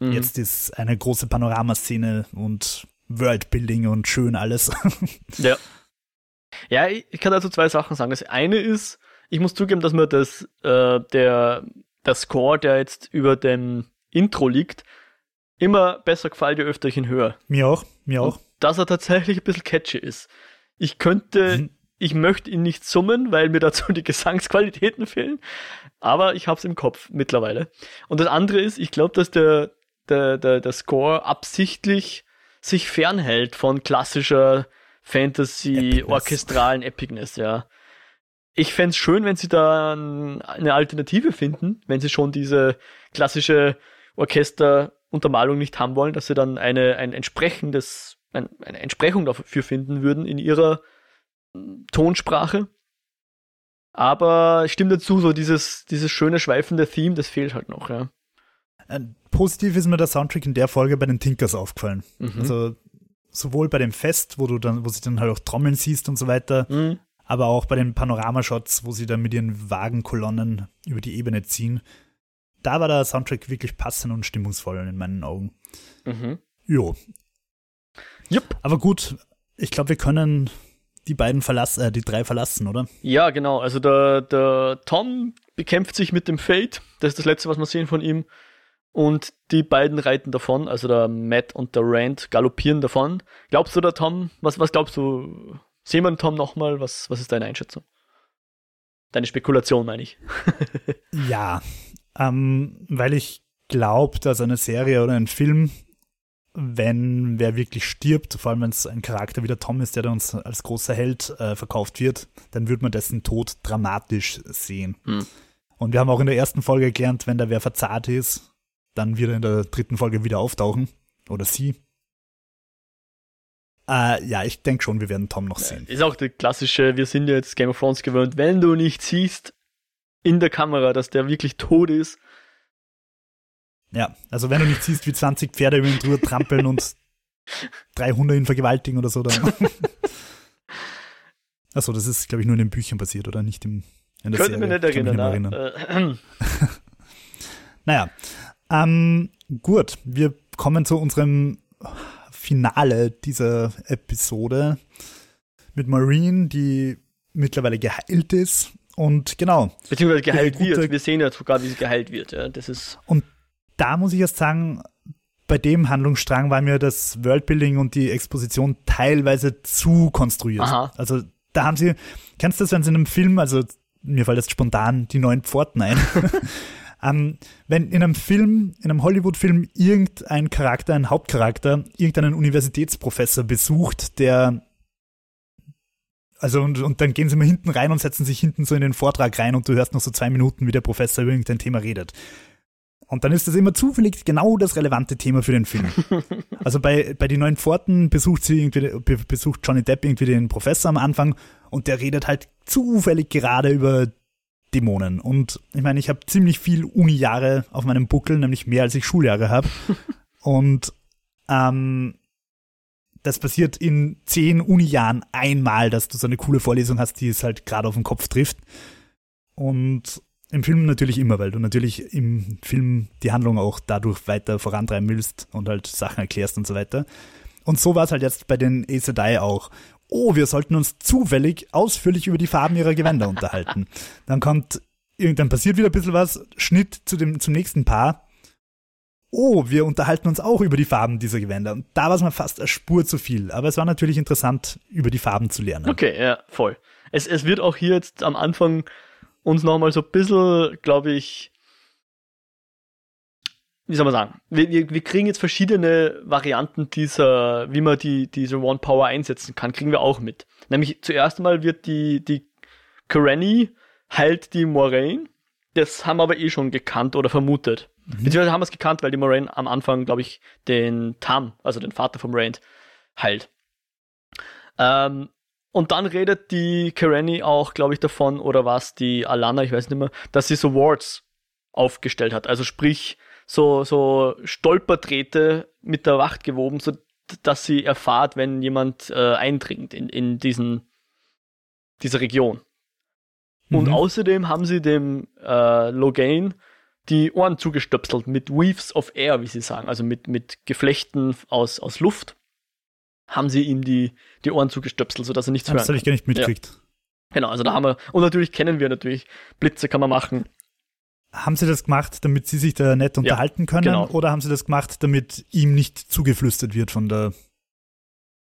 Mhm. Jetzt ist eine große Panoramaszene und Worldbuilding und schön alles. ja. Ja, ich kann dazu zwei Sachen sagen. Das eine ist, ich muss zugeben, dass mir das, äh, der, der Score, der jetzt über dem Intro liegt, immer besser gefällt, je öfter ich ihn höre. Mir auch, mir auch. Und dass er tatsächlich ein bisschen catchy ist. Ich könnte, mhm. ich möchte ihn nicht summen, weil mir dazu die Gesangsqualitäten fehlen, aber ich hab's im Kopf mittlerweile. Und das andere ist, ich glaube, dass der, der, der, der Score absichtlich sich fernhält von klassischer Fantasy-orchestralen Epicness, ja. Ich fände schön, wenn sie da eine Alternative finden, wenn sie schon diese klassische Orchesteruntermalung nicht haben wollen, dass sie dann eine, ein entsprechendes, ein, eine Entsprechung dafür finden würden in ihrer Tonsprache. Aber stimmt dazu, so dieses, dieses schöne schweifende Theme, das fehlt halt noch, ja. Positiv ist mir der Soundtrack in der Folge bei den Tinkers aufgefallen. Mhm. Also sowohl bei dem Fest, wo du dann, wo sie dann halt auch Trommeln siehst und so weiter, mhm. aber auch bei den Panoramashots, wo sie dann mit ihren Wagenkolonnen über die Ebene ziehen. Da war der Soundtrack wirklich passend und stimmungsvoll in meinen Augen. Mhm. Jo. Jupp. Aber gut, ich glaube, wir können die beiden verlassen, äh, die drei verlassen, oder? Ja, genau. Also der, der Tom bekämpft sich mit dem Fate. Das ist das letzte, was wir sehen von ihm. Und die beiden reiten davon, also der Matt und der Rand galoppieren davon. Glaubst du, der Tom, was, was glaubst du? Sehen wir Tom nochmal? Was, was ist deine Einschätzung? Deine Spekulation, meine ich. ja, ähm, weil ich glaube, dass eine Serie oder ein Film, wenn wer wirklich stirbt, vor allem wenn es ein Charakter wie der Tom ist, der uns als großer Held äh, verkauft wird, dann wird man dessen Tod dramatisch sehen. Hm. Und wir haben auch in der ersten Folge gelernt, wenn da wer verzahrt ist, dann wieder in der dritten Folge wieder auftauchen. Oder sie. Äh, ja, ich denke schon, wir werden Tom noch sehen. Ist auch der klassische, wir sind jetzt Game of Thrones gewöhnt, wenn du nicht siehst in der Kamera, dass der wirklich tot ist. Ja, also wenn du nicht siehst, wie 20 Pferde über ihn drüber trampeln und drei Hunde ihn vergewaltigen oder so, dann. Achso, das ist, glaube ich, nur in den Büchern passiert, oder? Nicht im, in der Könnte Serie. mich nicht erinnern. Mich erinnern. Äh, naja, ähm, gut, wir kommen zu unserem Finale dieser Episode mit Maureen, die mittlerweile geheilt ist. Und genau. Beziehungsweise geheilt wird. Wir sehen ja sogar, wie sie geheilt wird. Ja, das ist und da muss ich erst sagen, bei dem Handlungsstrang war mir das Worldbuilding und die Exposition teilweise zu konstruiert. Aha. Also da haben sie, kennst du das, wenn sie in einem Film, also mir fällt jetzt spontan die neuen Pforten ein, Ähm, wenn in einem Film, in einem Hollywood-Film irgendein Charakter, ein Hauptcharakter, irgendeinen Universitätsprofessor besucht, der also und, und dann gehen sie mal hinten rein und setzen sich hinten so in den Vortrag rein und du hörst noch so zwei Minuten, wie der Professor über irgendein Thema redet. Und dann ist das immer zufällig genau das relevante Thema für den Film. also bei, bei die neuen Pforten besucht sie irgendwie, besucht Johnny Depp irgendwie den Professor am Anfang und der redet halt zufällig gerade über Dämonen. Und ich meine, ich habe ziemlich viel Uni-Jahre auf meinem Buckel, nämlich mehr als ich Schuljahre habe. und ähm, das passiert in zehn Uni-Jahren einmal, dass du so eine coole Vorlesung hast, die es halt gerade auf den Kopf trifft. Und im Film natürlich immer, weil du natürlich im Film die Handlung auch dadurch weiter vorantreiben willst und halt Sachen erklärst und so weiter. Und so war es halt jetzt bei den Aes Sedai auch oh, wir sollten uns zufällig ausführlich über die Farben ihrer Gewänder unterhalten. Dann kommt, irgendwann passiert wieder ein bisschen was, Schnitt zu dem, zum nächsten Paar. Oh, wir unterhalten uns auch über die Farben dieser Gewänder. Und da war es mal fast eine Spur zu viel. Aber es war natürlich interessant, über die Farben zu lernen. Okay, ja, voll. Es, es wird auch hier jetzt am Anfang uns nochmal so ein bisschen, glaube ich, wie soll man sagen, wir, wir, wir kriegen jetzt verschiedene Varianten dieser, wie man die, diese One Power einsetzen kann, kriegen wir auch mit. Nämlich zuerst einmal wird die, die Karenni heilt die Moraine. Das haben wir aber eh schon gekannt oder vermutet. Mhm. Beziehungsweise haben wir es gekannt, weil die Moraine am Anfang, glaube ich, den Tam, also den Vater vom Rand, heilt. Ähm, und dann redet die Kareni auch, glaube ich, davon, oder was, die Alana, ich weiß nicht mehr, dass sie so Wards aufgestellt hat. Also sprich, so, so Stolperdrähte mit der Wacht gewoben, so dass sie erfahrt, wenn jemand äh, eindringt in, in diesen, diese Region. Und mhm. außerdem haben sie dem äh, Logain die Ohren zugestöpselt mit Weaves of Air, wie sie sagen, also mit, mit Geflechten aus, aus Luft haben sie ihm die, die Ohren zugestöpselt, sodass er nichts das hören Das habe ich gar nicht mitgekriegt. Ja. Genau, also da haben wir, und natürlich kennen wir natürlich, Blitze kann man machen. Haben sie das gemacht, damit sie sich da nett unterhalten ja, können? Genau. Oder haben sie das gemacht, damit ihm nicht zugeflüstert wird von der.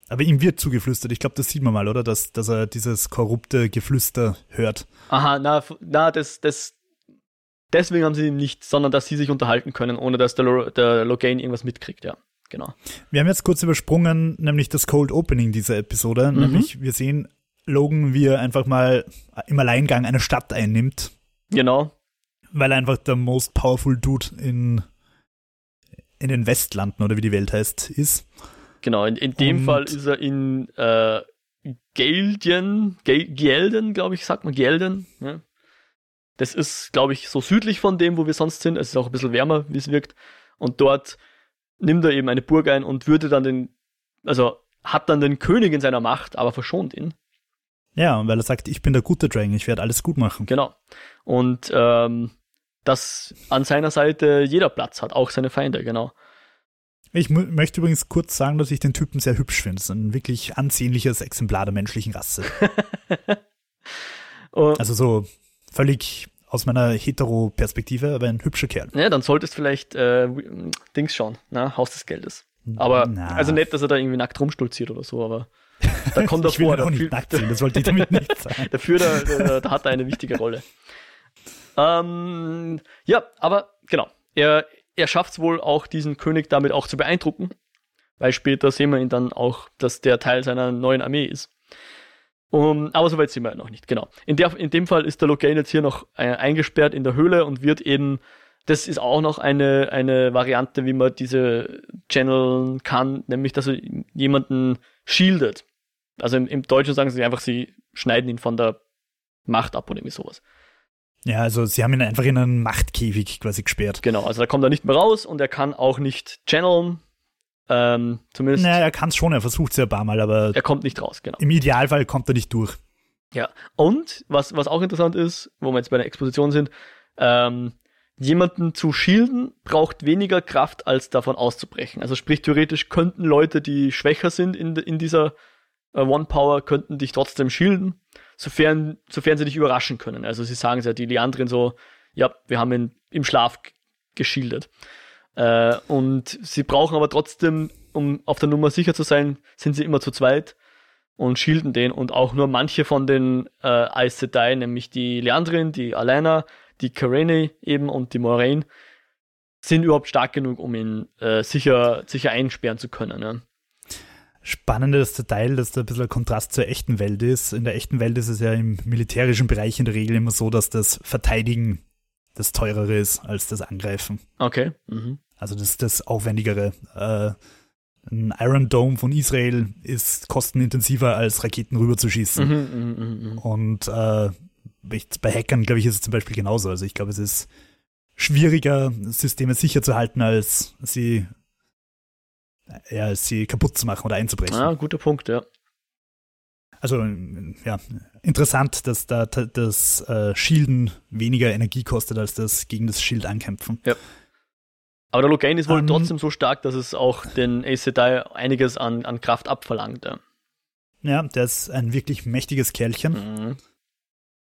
Aber ihm wird zugeflüstert. Ich glaube, das sieht man mal, oder? Dass, dass er dieses korrupte Geflüster hört. Aha, na, na das, das, deswegen haben sie ihn nicht, sondern dass sie sich unterhalten können, ohne dass der, der Logain irgendwas mitkriegt, ja genau. Wir haben jetzt kurz übersprungen, nämlich das Cold Opening dieser Episode. Mhm. Nämlich, wir sehen Logan, wie er einfach mal im Alleingang eine Stadt einnimmt. Genau. Weil er einfach der most powerful Dude in, in den Westlanden, oder wie die Welt heißt, ist. Genau, in, in dem Und Fall ist er in äh, Geldien, Gelden, glaube ich, sagt man, Gelden. Ja. Das ist, glaube ich, so südlich von dem, wo wir sonst sind. Es ist auch ein bisschen wärmer, wie es wirkt. Und dort nimmt er eben eine Burg ein und würde dann den, also hat dann den König in seiner Macht, aber verschont ihn. Ja, weil er sagt, ich bin der gute Dragon, ich werde alles gut machen. Genau. Und ähm, dass an seiner Seite jeder Platz hat, auch seine Feinde, genau. Ich möchte übrigens kurz sagen, dass ich den Typen sehr hübsch finde. Das ist ein wirklich ansehnliches Exemplar der menschlichen Rasse. also so völlig aus meiner Hetero-Perspektive, aber ein hübscher Kerl. Ja, dann solltest du vielleicht äh, Dings schauen, na, Haus des Geldes. Aber, Na. also nicht, dass er da irgendwie nackt rumstolziert oder so, aber da kommt er vor. Auch nicht nackt sehen, das wollte ich damit nicht sagen. Dafür, da, da, da hat er eine wichtige Rolle. Ähm, ja, aber genau, er, er schafft es wohl auch, diesen König damit auch zu beeindrucken, weil später sehen wir ihn dann auch, dass der Teil seiner neuen Armee ist. Um, aber soweit sind wir noch nicht, genau. In, der, in dem Fall ist der Logain jetzt hier noch äh, eingesperrt in der Höhle und wird eben, das ist auch noch eine, eine Variante, wie man diese channeln kann, nämlich, dass er jemanden shieldet. Also im, im Deutschen sagen sie einfach, sie schneiden ihn von der Macht ab oder irgendwie sowas. Ja, also sie haben ihn einfach in einen Machtkäfig quasi gesperrt. Genau, also da kommt er nicht mehr raus und er kann auch nicht channeln, ähm, zumindest. Naja, er kann es schon, er versucht es ja ein paar Mal, aber. Er kommt nicht raus, genau. Im Idealfall kommt er nicht durch. Ja. Und was, was auch interessant ist, wo wir jetzt bei der Exposition sind, ähm, jemanden zu shielden braucht weniger Kraft, als davon auszubrechen. Also sprich, theoretisch könnten Leute, die schwächer sind in, in dieser äh, One Power, könnten dich trotzdem shielden, sofern, sofern sie dich überraschen können. Also sie sagen es ja, die Leandrin so, ja, wir haben ihn im Schlaf geschildert. Äh, und sie brauchen aber trotzdem, um auf der Nummer sicher zu sein, sind sie immer zu zweit und shielden den. Und auch nur manche von den äh, Aes Sedai, nämlich die Leandrin, die Alena, die Karene eben und die Moraine, sind überhaupt stark genug, um ihn äh, sicher, sicher einsperren zu können. Ja. Spannendes Detail, dass da ein bisschen ein Kontrast zur echten Welt ist. In der echten Welt ist es ja im militärischen Bereich in der Regel immer so, dass das Verteidigen das teurere ist als das Angreifen. Okay. Mhm. Also das ist das Aufwendigere. Äh, ein Iron Dome von Israel ist kostenintensiver als Raketen rüberzuschießen. Mhm, mh, mh, mh. Und äh, bei Hackern, glaube ich, ist es zum Beispiel genauso. Also ich glaube, es ist schwieriger, Systeme sicher zu halten, als sie, ja, sie kaputt zu machen oder einzubrechen. Ah, guter Punkt, ja. Also ja, interessant, dass da das äh, Shielden weniger Energie kostet, als das gegen das Shield ankämpfen. Ja. Aber der Logain ist wohl um, ähm. trotzdem so stark, dass es auch den Ace Sedai einiges an, an Kraft abverlangt. Ja. ja, der ist ein wirklich mächtiges Kerlchen. Mhm.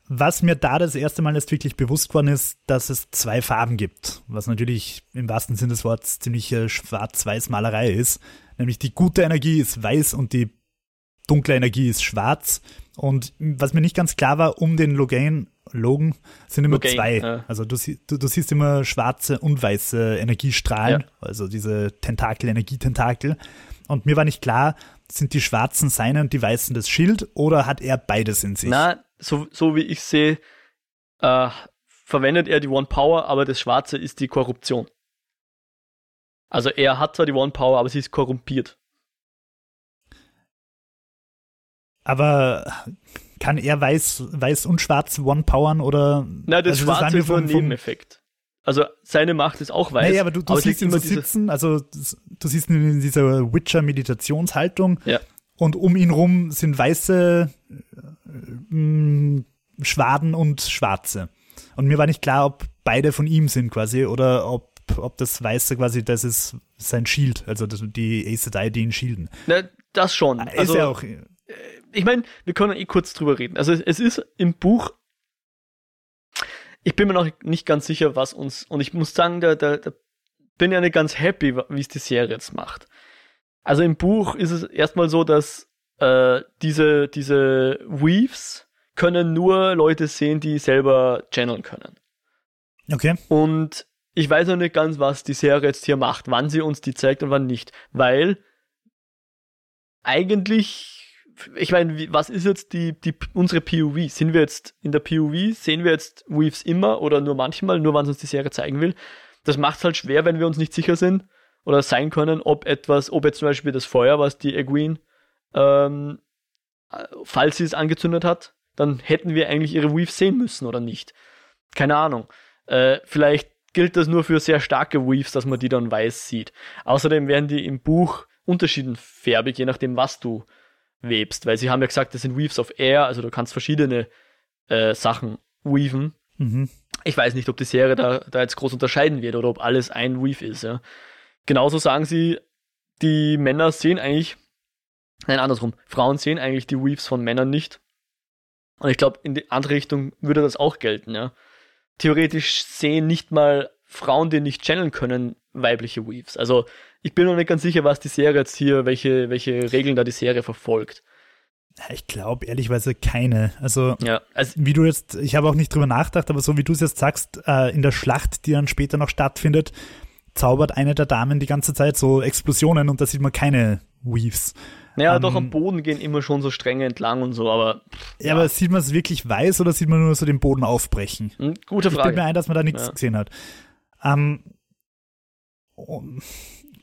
Was mir da das erste Mal erst wirklich bewusst geworden ist, dass es zwei Farben gibt, was natürlich im wahrsten Sinne des Wortes ziemlich schwarz-weiß Malerei ist. Nämlich die gute Energie ist weiß und die dunkle Energie ist schwarz. Und was mir nicht ganz klar war, um den Logain Logan sind immer Logan, zwei. Ja. Also du, du, du, siehst immer schwarze und weiße Energiestrahlen, ja. also diese Tentakel, Energietentakel. Und mir war nicht klar, sind die schwarzen seine und die weißen das Schild oder hat er beides in sich? Na, so, so wie ich sehe, äh, verwendet er die One Power, aber das Schwarze ist die Korruption. Also er hat zwar die One Power, aber sie ist korrumpiert. Aber kann er weiß, weiß und schwarz one-powern oder? Na, das also Schwarze das ist nur ein Nebeneffekt. Also seine Macht ist auch weiß. Naja, aber du, du aber siehst ihn so sitzen, also du siehst ihn in dieser Witcher-Meditationshaltung. Ja. Und um ihn rum sind weiße äh, Schwaden und Schwarze. Und mir war nicht klar, ob beide von ihm sind quasi oder ob, ob das Weiße quasi, das ist sein Shield, also die Aes Sedai, die ihn shielden. Na, das schon. Also, ist ja auch. Äh, ich meine, wir können eh kurz drüber reden. Also es ist im Buch ich bin mir noch nicht ganz sicher, was uns, und ich muss sagen, da, da, da bin ja nicht ganz happy, wie es die Serie jetzt macht. Also im Buch ist es erstmal so, dass äh, diese, diese Weaves können nur Leute sehen, die selber channeln können. Okay. Und ich weiß noch nicht ganz, was die Serie jetzt hier macht, wann sie uns die zeigt und wann nicht. Weil eigentlich ich meine, was ist jetzt die, die, unsere POV? Sind wir jetzt in der POV, sehen wir jetzt Weaves immer oder nur manchmal, nur wenn uns die Serie zeigen will? Das macht es halt schwer, wenn wir uns nicht sicher sind oder sein können, ob etwas, ob jetzt zum Beispiel das Feuer, was die Egwene, ähm, falls sie es angezündet hat, dann hätten wir eigentlich ihre Weaves sehen müssen oder nicht. Keine Ahnung. Äh, vielleicht gilt das nur für sehr starke Weaves, dass man die dann weiß sieht. Außerdem werden die im Buch unterschieden färbig, je nachdem, was du webst, weil sie haben ja gesagt, das sind Weaves of Air, also du kannst verschiedene äh, Sachen weaven. Mhm. Ich weiß nicht, ob die Serie da, da jetzt groß unterscheiden wird oder ob alles ein Weave ist. Ja. Genauso sagen sie, die Männer sehen eigentlich, nein, andersrum, Frauen sehen eigentlich die Weaves von Männern nicht. Und ich glaube, in die andere Richtung würde das auch gelten, ja. Theoretisch sehen nicht mal Frauen, die nicht channeln können, weibliche Weaves. Also ich bin noch nicht ganz sicher, was die Serie jetzt hier, welche, welche Regeln da die Serie verfolgt. Ich glaube ehrlichweise keine. Also, ja, also wie du jetzt, ich habe auch nicht drüber nachgedacht, aber so wie du es jetzt sagst, äh, in der Schlacht, die dann später noch stattfindet, zaubert eine der Damen die ganze Zeit so Explosionen und da sieht man keine Weaves. Naja, um, doch am Boden gehen immer schon so Stränge entlang und so, aber. Ja, ja aber sieht man es wirklich weiß oder sieht man nur so den Boden aufbrechen? Hm, gute Frage. Ich bin mir ein, dass man da nichts ja. gesehen hat. Ähm,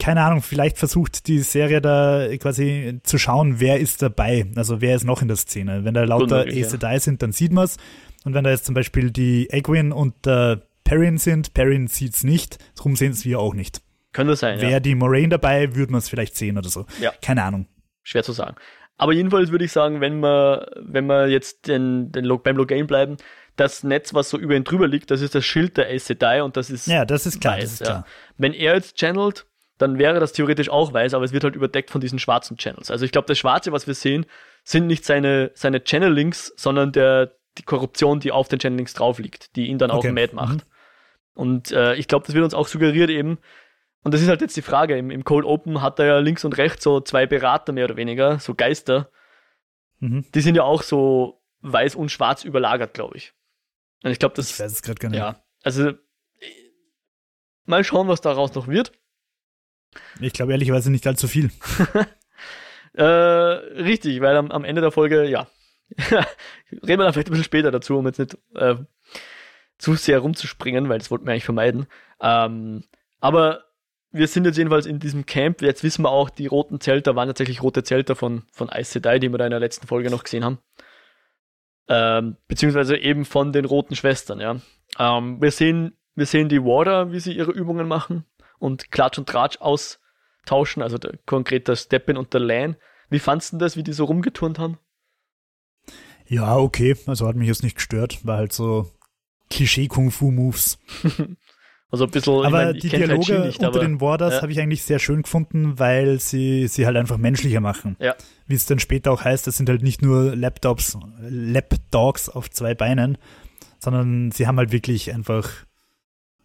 keine Ahnung, vielleicht versucht die Serie da quasi zu schauen, wer ist dabei, also wer ist noch in der Szene. Wenn da lauter Ace Sedai sind, dann sieht man es. Und wenn da jetzt zum Beispiel die Egwin und der Perrin sind, Perrin sieht es nicht, darum sehen es wir auch nicht. Könnte sein, Wäre ja. die Moraine dabei, würde man es vielleicht sehen oder so. Ja. Keine Ahnung. Schwer zu sagen. Aber jedenfalls würde ich sagen, wenn wir, wenn wir jetzt den, den Log, beim Login bleiben, das Netz, was so über ihn drüber liegt, das ist das Schild der Aes Sedai und das ist Ja, das ist klar. Weiß, das ist klar. Wenn er jetzt channelt, dann wäre das theoretisch auch weiß, aber es wird halt überdeckt von diesen schwarzen Channels. Also ich glaube, das Schwarze, was wir sehen, sind nicht seine, seine Channel-Links, sondern der, die Korruption, die auf den Channel-Links drauf liegt, die ihn dann okay. auch mad macht. Mhm. Und äh, ich glaube, das wird uns auch suggeriert eben, und das ist halt jetzt die Frage, im, im Cold Open hat er ja links und rechts so zwei Berater mehr oder weniger, so Geister. Mhm. Die sind ja auch so weiß und schwarz überlagert, glaube ich. Und ich glaube, das. Ich weiß es gerade gar nicht. Ja, also mal schauen, was daraus noch wird. Ich glaube ehrlicherweise nicht allzu viel. äh, richtig, weil am, am, Ende der Folge, ja, reden wir dann vielleicht ein bisschen später dazu, um jetzt nicht äh, zu sehr rumzuspringen, weil das wollten wir eigentlich vermeiden. Ähm, aber wir sind jetzt jedenfalls in diesem Camp. Jetzt wissen wir auch, die roten Zelter waren tatsächlich rote Zelter von, von Ice Sedai, die wir da in der letzten Folge noch gesehen haben. Ähm, beziehungsweise eben von den roten Schwestern, ja. Ähm, wir sehen, wir sehen die Warder, wie sie ihre Übungen machen und Klatsch und Tratsch austauschen, also der, konkret der Steppin und der Lan. Wie fandst du das, wie die so rumgeturnt haben? Ja, okay. Also hat mich jetzt nicht gestört. War halt so Klischee-Kung-Fu-Moves. also ein bisschen, aber ich mein, ich die Dialoge halt nicht, unter aber, den Warders ja. habe ich eigentlich sehr schön gefunden, weil sie sie halt einfach menschlicher machen. Ja. Wie es dann später auch heißt, das sind halt nicht nur Laptops, Lapdogs auf zwei Beinen, sondern sie haben halt wirklich einfach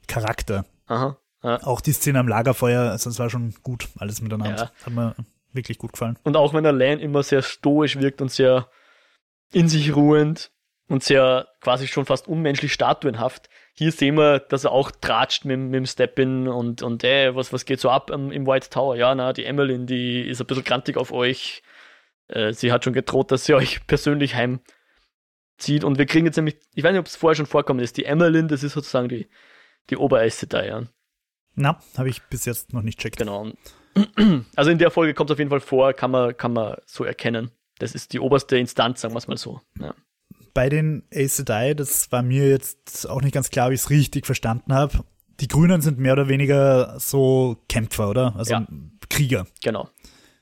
Charakter. Aha. Ja. Auch die Szene am Lagerfeuer, also das war schon gut, alles miteinander. Ja. Hat mir wirklich gut gefallen. Und auch wenn der Lan immer sehr stoisch wirkt und sehr in sich ruhend und sehr quasi schon fast unmenschlich statuenhaft. Hier sehen wir, dass er auch tratscht mit, mit dem Step-In und, und ey, was, was geht so ab im, im White Tower? Ja, na, die Emmeline, die ist ein bisschen grantig auf euch. Äh, sie hat schon gedroht, dass sie euch persönlich heimzieht. Und wir kriegen jetzt nämlich, ich weiß nicht, ob es vorher schon vorkommen ist, die Emmeline, das ist sozusagen die, die Obereiste da, ja. Na, habe ich bis jetzt noch nicht checkt. Genau. Also in der Folge kommt es auf jeden Fall vor, kann man, kann man so erkennen. Das ist die oberste Instanz, sagen wir es mal so. Ja. Bei den Aes Sedai, das war mir jetzt auch nicht ganz klar, ob ich es richtig verstanden habe. Die Grünen sind mehr oder weniger so Kämpfer, oder? Also ja. Krieger. Genau.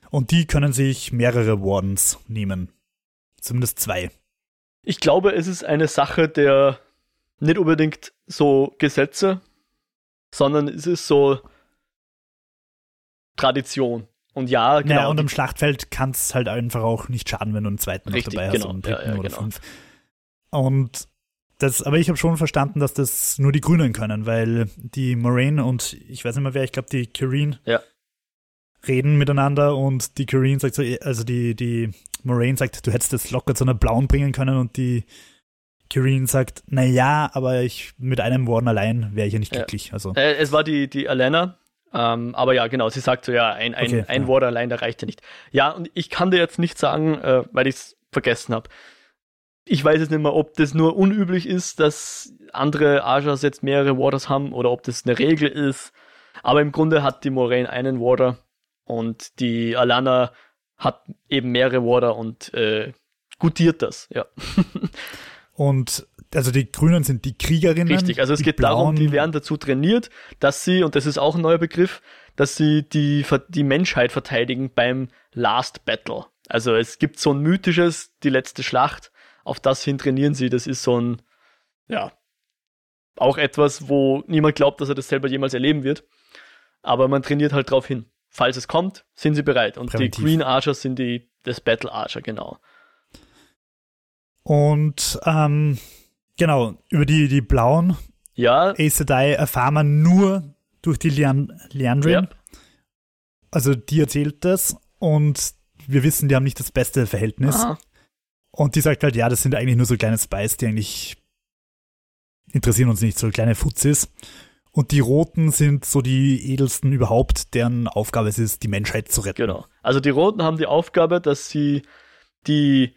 Und die können sich mehrere Wardens nehmen. Zumindest zwei. Ich glaube, es ist eine Sache der nicht unbedingt so Gesetze, sondern es ist so Tradition. Und ja, genau. Ja, und im Schlachtfeld kann es halt einfach auch nicht schaden, wenn du einen zweiten Richtig, noch dabei genau. hast, einen dritten ja, ja, oder genau. fünf. Und das, aber ich habe schon verstanden, dass das nur die Grünen können, weil die Moraine und ich weiß nicht mehr wer, ich glaube die Kireen ja. reden miteinander und die Kireen sagt so, also die, die Moraine sagt, du hättest das locker zu einer blauen bringen können und die Kireen sagt, na ja, aber ich mit einem Warden allein wäre ich ja nicht glücklich. Ja. Also. Äh, es war die, die Alena, ähm, aber ja, genau, sie sagt so, ja, ein, ein, okay, ein ja. Ward allein, der reicht ja nicht. Ja, und ich kann dir jetzt nicht sagen, äh, weil ich es vergessen habe. Ich weiß jetzt nicht mehr, ob das nur unüblich ist, dass andere Ajas jetzt mehrere Warders haben oder ob das eine Regel ist. Aber im Grunde hat die Moraine einen Warder und die Alana hat eben mehrere Warder und äh, gutiert das, ja. und also die Grünen sind die Kriegerinnen. Richtig, also es geht Blauen. darum, die werden dazu trainiert, dass sie, und das ist auch ein neuer Begriff, dass sie die, die Menschheit verteidigen beim Last Battle. Also es gibt so ein mythisches, die letzte Schlacht, auf das hin trainieren sie. Das ist so ein, ja, auch etwas, wo niemand glaubt, dass er das selber jemals erleben wird. Aber man trainiert halt drauf hin. Falls es kommt, sind sie bereit. Und Präventiv. die Green Archer sind die, das Battle Archer, genau. Und ähm, Genau, über die, die blauen ja. Aes Sedai erfahren wir nur durch die Leand Leandrin. Ja. Also die erzählt das und wir wissen, die haben nicht das beste Verhältnis. Aha. Und die sagt halt, ja, das sind eigentlich nur so kleine Spies, die eigentlich interessieren uns nicht, so kleine Fuzis. Und die Roten sind so die edelsten überhaupt, deren Aufgabe es ist, die Menschheit zu retten. Genau. Also die Roten haben die Aufgabe, dass sie die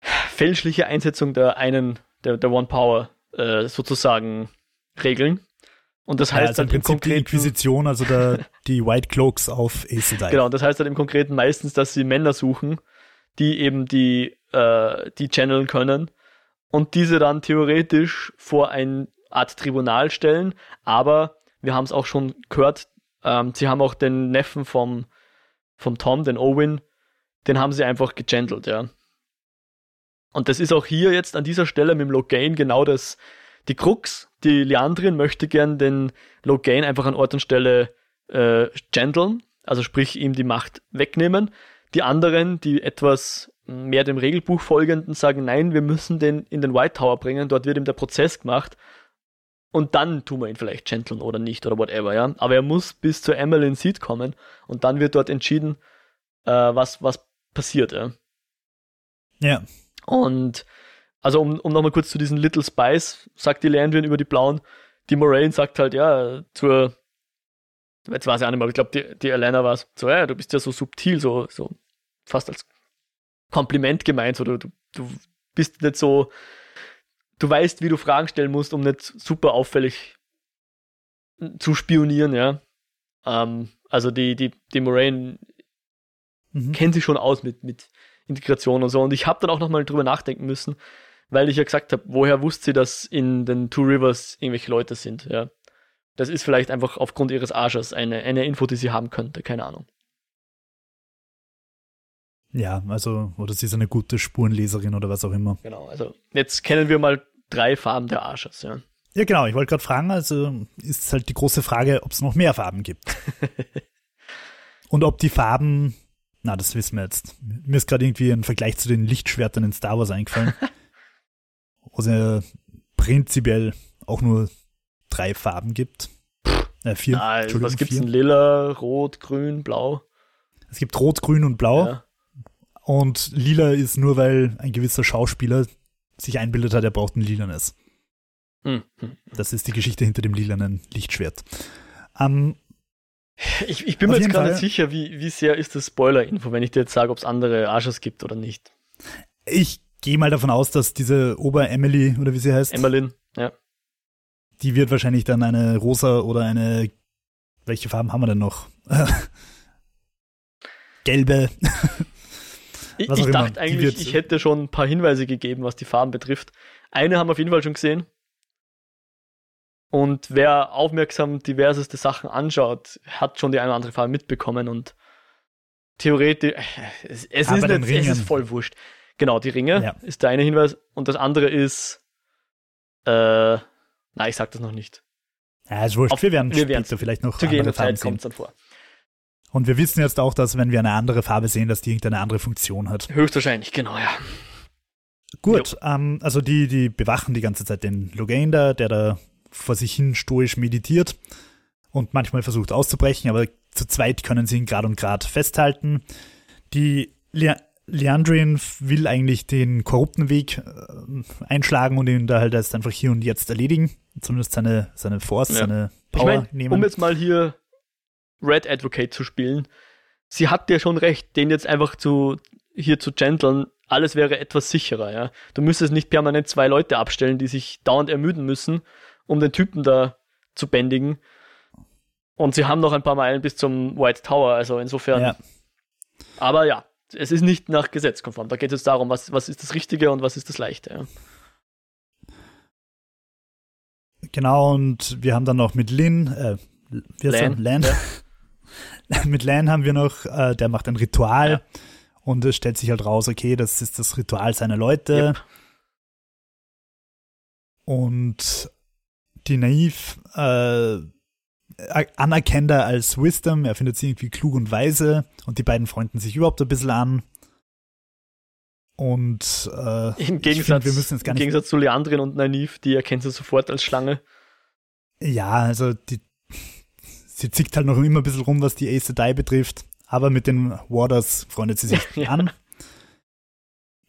fälschliche Einsetzung der einen der, der One Power äh, sozusagen regeln. Und das heißt ja, also dann im Prinzip die Inquisition, also der, die White Cloaks auf Aes Sedai. Genau, das heißt dann im Konkreten meistens, dass sie Männer suchen, die eben die, äh, die channeln können und diese dann theoretisch vor ein Art Tribunal stellen. Aber wir haben es auch schon gehört, ähm, sie haben auch den Neffen vom, vom Tom, den Owen, den haben sie einfach gechandelt, ja. Und das ist auch hier jetzt an dieser Stelle mit dem Logain genau das, die Krux. Die Leandrin möchte gern den Logain einfach an Ort und Stelle äh, genteln, also sprich ihm die Macht wegnehmen. Die anderen, die etwas mehr dem Regelbuch folgenden, sagen, nein, wir müssen den in den White Tower bringen, dort wird ihm der Prozess gemacht und dann tun wir ihn vielleicht genteln oder nicht oder whatever, ja. Aber er muss bis zur Emmeline Seat kommen und dann wird dort entschieden, äh, was, was passiert, ja. Ja. Und also um, um nochmal kurz zu diesen Little Spies, sagt die Landrin über die Blauen, die Moraine sagt halt, ja, zur, jetzt weiß ich auch nicht mehr, aber ich glaube, die, die Elena war es, so, ja, du bist ja so subtil, so, so fast als Kompliment gemeint, so, du, du, du bist nicht so, du weißt, wie du Fragen stellen musst, um nicht super auffällig zu spionieren, ja. Ähm, also die, die, die Moraine mhm. kennt sich schon aus mit, mit Integration und so. Und ich habe dann auch nochmal drüber nachdenken müssen, weil ich ja gesagt habe, woher wusste sie, dass in den Two Rivers irgendwelche Leute sind, ja. Das ist vielleicht einfach aufgrund ihres Arsches eine, eine Info, die sie haben könnte, keine Ahnung. Ja, also, oder sie ist eine gute Spurenleserin oder was auch immer. Genau, also jetzt kennen wir mal drei Farben der Arsches, ja. Ja, genau, ich wollte gerade fragen, also ist halt die große Frage, ob es noch mehr Farben gibt. Und ob die Farben na, das wissen wir jetzt. Mir ist gerade irgendwie ein Vergleich zu den Lichtschwertern in Star Wars eingefallen. wo es ja prinzipiell auch nur drei Farben gibt. Äh, vier. Ah, was gibt's denn? Lila, Rot, Grün, Blau? Es gibt Rot, Grün und Blau. Ja. Und lila ist nur, weil ein gewisser Schauspieler sich einbildet hat, er braucht ein lilanes. Hm, hm. Das ist die Geschichte hinter dem lilanen Lichtschwert. Ähm, ich, ich bin mir jetzt gar nicht sicher, wie, wie sehr ist das Spoiler-Info, wenn ich dir jetzt sage, ob es andere Arschers gibt oder nicht. Ich gehe mal davon aus, dass diese Ober-Emily, oder wie sie heißt. Emmeline, ja. Die wird wahrscheinlich dann eine rosa oder eine, welche Farben haben wir denn noch? Gelbe. ich, ich dachte eigentlich, ich hätte schon ein paar Hinweise gegeben, was die Farben betrifft. Eine haben wir auf jeden Fall schon gesehen. Und wer aufmerksam diverseste Sachen anschaut, hat schon die eine oder andere Farbe mitbekommen und theoretisch, es, es ist nicht, es ist voll wurscht. Genau, die Ringe ja. ist der eine Hinweis und das andere ist, äh, nein, ich sag das noch nicht. Ja, ist wurscht. Auf, wir werden wir später vielleicht noch zu andere Farben Zeit kommt dann vor. Und wir wissen jetzt auch, dass wenn wir eine andere Farbe sehen, dass die irgendeine andere Funktion hat. Höchstwahrscheinlich, genau, ja. Gut, ähm, also die, die bewachen die ganze Zeit den Logain da, der da vor sich hin stoisch meditiert und manchmal versucht auszubrechen, aber zu zweit können sie ihn grad und grad festhalten. Die Le Leandrin will eigentlich den korrupten Weg äh, einschlagen und ihn da halt erst einfach hier und jetzt erledigen. Zumindest seine, seine Force, ja. seine Power ich mein, nehmen. Um jetzt mal hier Red Advocate zu spielen, sie hat ja schon recht, den jetzt einfach zu hier zu genteln, alles wäre etwas sicherer, ja. Du müsstest nicht permanent zwei Leute abstellen, die sich dauernd ermüden müssen, um den Typen da zu bändigen. Und sie haben noch ein paar Meilen bis zum White Tower, also insofern. Ja. Aber ja, es ist nicht nach Gesetz konform. Da geht es darum, was, was ist das Richtige und was ist das Leichte. Ja. Genau, und wir haben dann noch mit Lin, äh, wie Lan, Lan. Ja. mit Lan haben wir noch, äh, der macht ein Ritual ja. und es stellt sich halt raus, okay, das ist das Ritual seiner Leute. Yep. Und die Naiv äh, anerkennt er als Wisdom, er findet sie irgendwie klug und weise und die beiden freunden sich überhaupt ein bisschen an. Und äh, im Gegensatz, find, im Gegensatz zu Leandrin und Naiv, die erkennt sie sofort als Schlange. Ja, also die, sie zickt halt noch immer ein bisschen rum, was die Ace Sedai betrifft, aber mit den Warders freundet sie sich ja. an.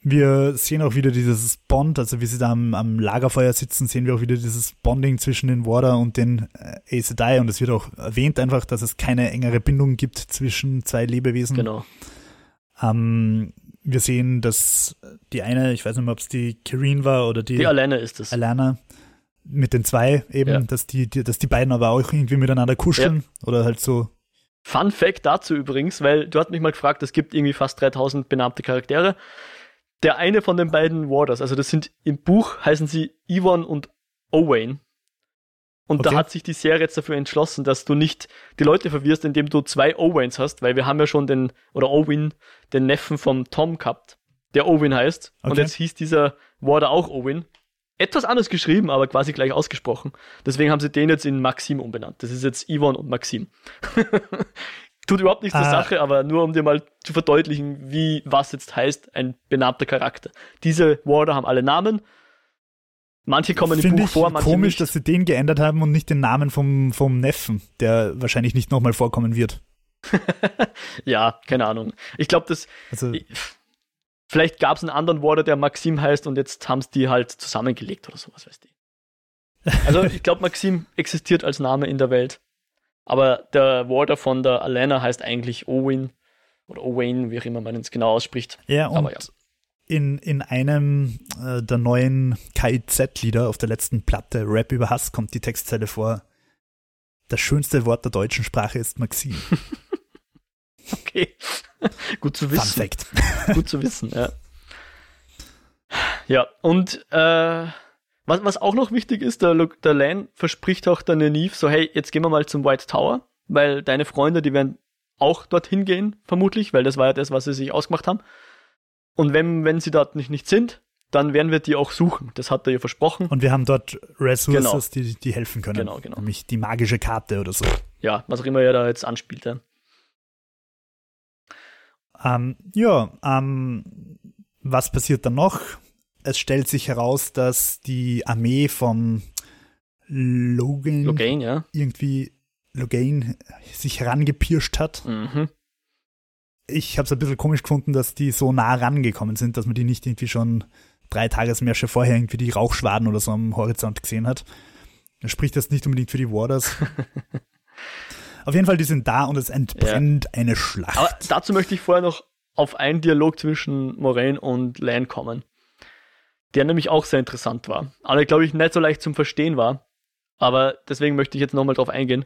Wir sehen auch wieder dieses Bond, also wie sie da am, am, Lagerfeuer sitzen, sehen wir auch wieder dieses Bonding zwischen den Warder und den äh, Sedai und es wird auch erwähnt einfach, dass es keine engere Bindung gibt zwischen zwei Lebewesen. Genau. Ähm, wir sehen, dass die eine, ich weiß nicht mehr, ob es die Kirin war oder die. Die Alana ist es. Alana mit den zwei eben, ja. dass die, die, dass die beiden aber auch irgendwie miteinander kuscheln ja. oder halt so. Fun Fact dazu übrigens, weil du hast mich mal gefragt, es gibt irgendwie fast 3000 benannte Charaktere der eine von den beiden Warders, also das sind im Buch heißen sie Yvonne und Owain. Und okay. da hat sich die Serie jetzt dafür entschlossen, dass du nicht die Leute verwirrst, indem du zwei Owains hast, weil wir haben ja schon den, oder Owen, den Neffen vom Tom gehabt, der Owen heißt. Okay. Und jetzt hieß dieser Warder auch Owen. Etwas anders geschrieben, aber quasi gleich ausgesprochen. Deswegen haben sie den jetzt in Maxim umbenannt. Das ist jetzt Yvonne und Maxim. Tut überhaupt nichts ah. zur Sache, aber nur um dir mal zu verdeutlichen, wie was jetzt heißt, ein benannter Charakter. Diese Warder haben alle Namen. Manche kommen im Buch vor, manche komisch, nicht. dass sie den geändert haben und nicht den Namen vom, vom Neffen, der wahrscheinlich nicht nochmal vorkommen wird. ja, keine Ahnung. Ich glaube, das. Also, vielleicht gab es einen anderen Warder, der Maxim heißt und jetzt haben es die halt zusammengelegt oder sowas, weißt du. Also ich glaube, Maxim existiert als Name in der Welt. Aber der Warder von der Alana heißt eigentlich Owen oder Owen, wie auch immer man es genau ausspricht. Ja, und Aber ja. In, in einem äh, der neuen KIZ-Lieder auf der letzten Platte, Rap über Hass, kommt die Textzeile vor. Das schönste Wort der deutschen Sprache ist Maxim. okay. Gut zu wissen. Fun Fact. Gut zu wissen, ja. Ja, und äh, was, was auch noch wichtig ist, der, der Lan verspricht auch der Neve so, hey, jetzt gehen wir mal zum White Tower, weil deine Freunde, die werden auch dorthin gehen, vermutlich, weil das war ja das, was sie sich ausgemacht haben. Und wenn, wenn sie dort nicht, nicht sind, dann werden wir die auch suchen. Das hat er ihr versprochen. Und wir haben dort Resources, genau. die, die helfen können. Genau, genau. Nämlich die magische Karte oder so. Ja, was auch immer er da jetzt anspielt. Ja, ähm, ja ähm, was passiert dann noch? Es stellt sich heraus, dass die Armee vom Logan, Logan ja. irgendwie Logan sich herangepirscht hat. Mhm. Ich habe es ein bisschen komisch gefunden, dass die so nah rangekommen sind, dass man die nicht irgendwie schon drei Tagesmärsche vorher irgendwie die Rauchschwaden oder so am Horizont gesehen hat. Das spricht das nicht unbedingt für die Warders. Auf jeden Fall, die sind da und es entbrennt ja. eine Schlacht. Aber dazu möchte ich vorher noch auf einen Dialog zwischen Moraine und Lan kommen der nämlich auch sehr interessant war. Aber glaube ich nicht so leicht zum Verstehen war. Aber deswegen möchte ich jetzt nochmal drauf eingehen.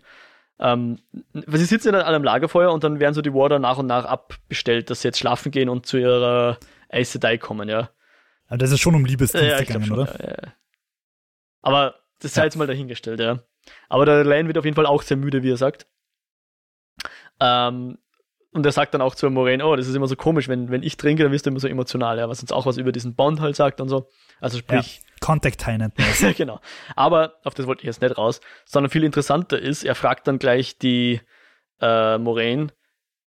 ähm, sie sitzen dann alle am Lagerfeuer und dann werden so die Warder nach und nach abbestellt, dass sie jetzt schlafen gehen und zu ihrer Aes Sedai kommen, ja. Aber das ist schon um Liebesdienst ja, gegangen, schon, oder? Ja, ja. Aber das sei jetzt mal dahingestellt, ja. Aber der Lane wird auf jeden Fall auch sehr müde, wie er sagt. Ähm, und er sagt dann auch zu Moraine, oh, das ist immer so komisch, wenn, wenn ich trinke, dann wirst du immer so emotional, ja, was uns auch was über diesen Bond halt sagt und so. Also sprich. Ja, Contact nennt genau. Aber auf das wollte ich jetzt nicht raus, sondern viel interessanter ist, er fragt dann gleich die äh, Moraine,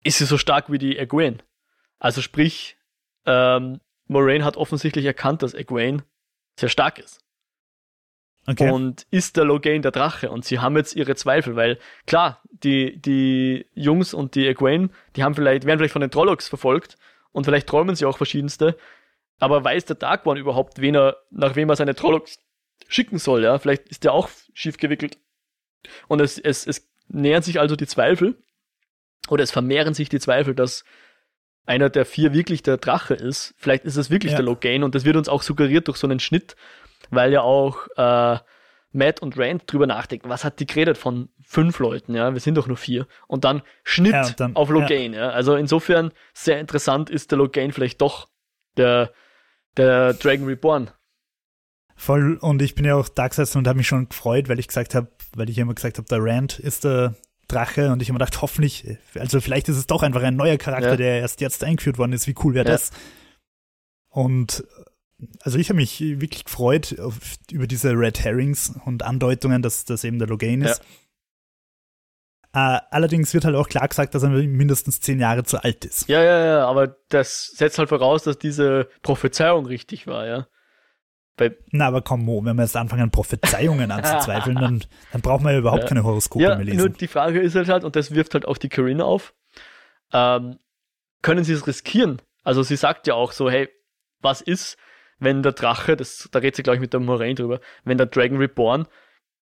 ist sie so stark wie die Egwene? Also sprich, ähm, Moraine hat offensichtlich erkannt, dass Egwene sehr stark ist. Okay. Und ist der Logain der Drache? Und sie haben jetzt ihre Zweifel, weil klar, die, die Jungs und die Egwene, die haben vielleicht, werden vielleicht von den Trollocs verfolgt und vielleicht träumen sie auch verschiedenste, aber weiß der Dark One überhaupt, wen er, nach wem er seine Trollocs schicken soll, ja? Vielleicht ist der auch schief gewickelt. Und es, es, es nähern sich also die Zweifel, oder es vermehren sich die Zweifel, dass einer der vier wirklich der Drache ist. Vielleicht ist es wirklich ja. der Logain und das wird uns auch suggeriert durch so einen Schnitt, weil ja auch äh, Matt und Rand drüber nachdenken, was hat die geredet von fünf Leuten, ja, wir sind doch nur vier. Und dann Schnitt ja, und dann, auf Logain, ja. ja. Also insofern sehr interessant ist der Logain vielleicht doch der, der Dragon Reborn. Voll, und ich bin ja auch da gesessen und habe mich schon gefreut, weil ich gesagt habe, weil ich immer gesagt habe, der Rand ist der Drache und ich habe mir gedacht, hoffentlich, also vielleicht ist es doch einfach ein neuer Charakter, ja. der erst jetzt eingeführt worden ist, wie cool wäre das? Und also ich habe mich wirklich gefreut auf, über diese Red Herrings und Andeutungen, dass das eben der Logain ist. Ja. Äh, allerdings wird halt auch klar gesagt, dass er mindestens zehn Jahre zu alt ist. Ja, ja, ja, aber das setzt halt voraus, dass diese Prophezeiung richtig war, ja. Bei Na, aber komm, Mo, wenn wir jetzt anfangen, Prophezeiungen anzuzweifeln, dann, dann brauchen wir ja überhaupt ja. keine Horoskope ja, mehr lesen. Nur die Frage ist halt, halt, und das wirft halt auch die Corinne auf, ähm, können sie es riskieren? Also sie sagt ja auch so, hey, was ist, wenn der Drache, das, da redet sie, glaube ich, mit der Moraine drüber, wenn der Dragon Reborn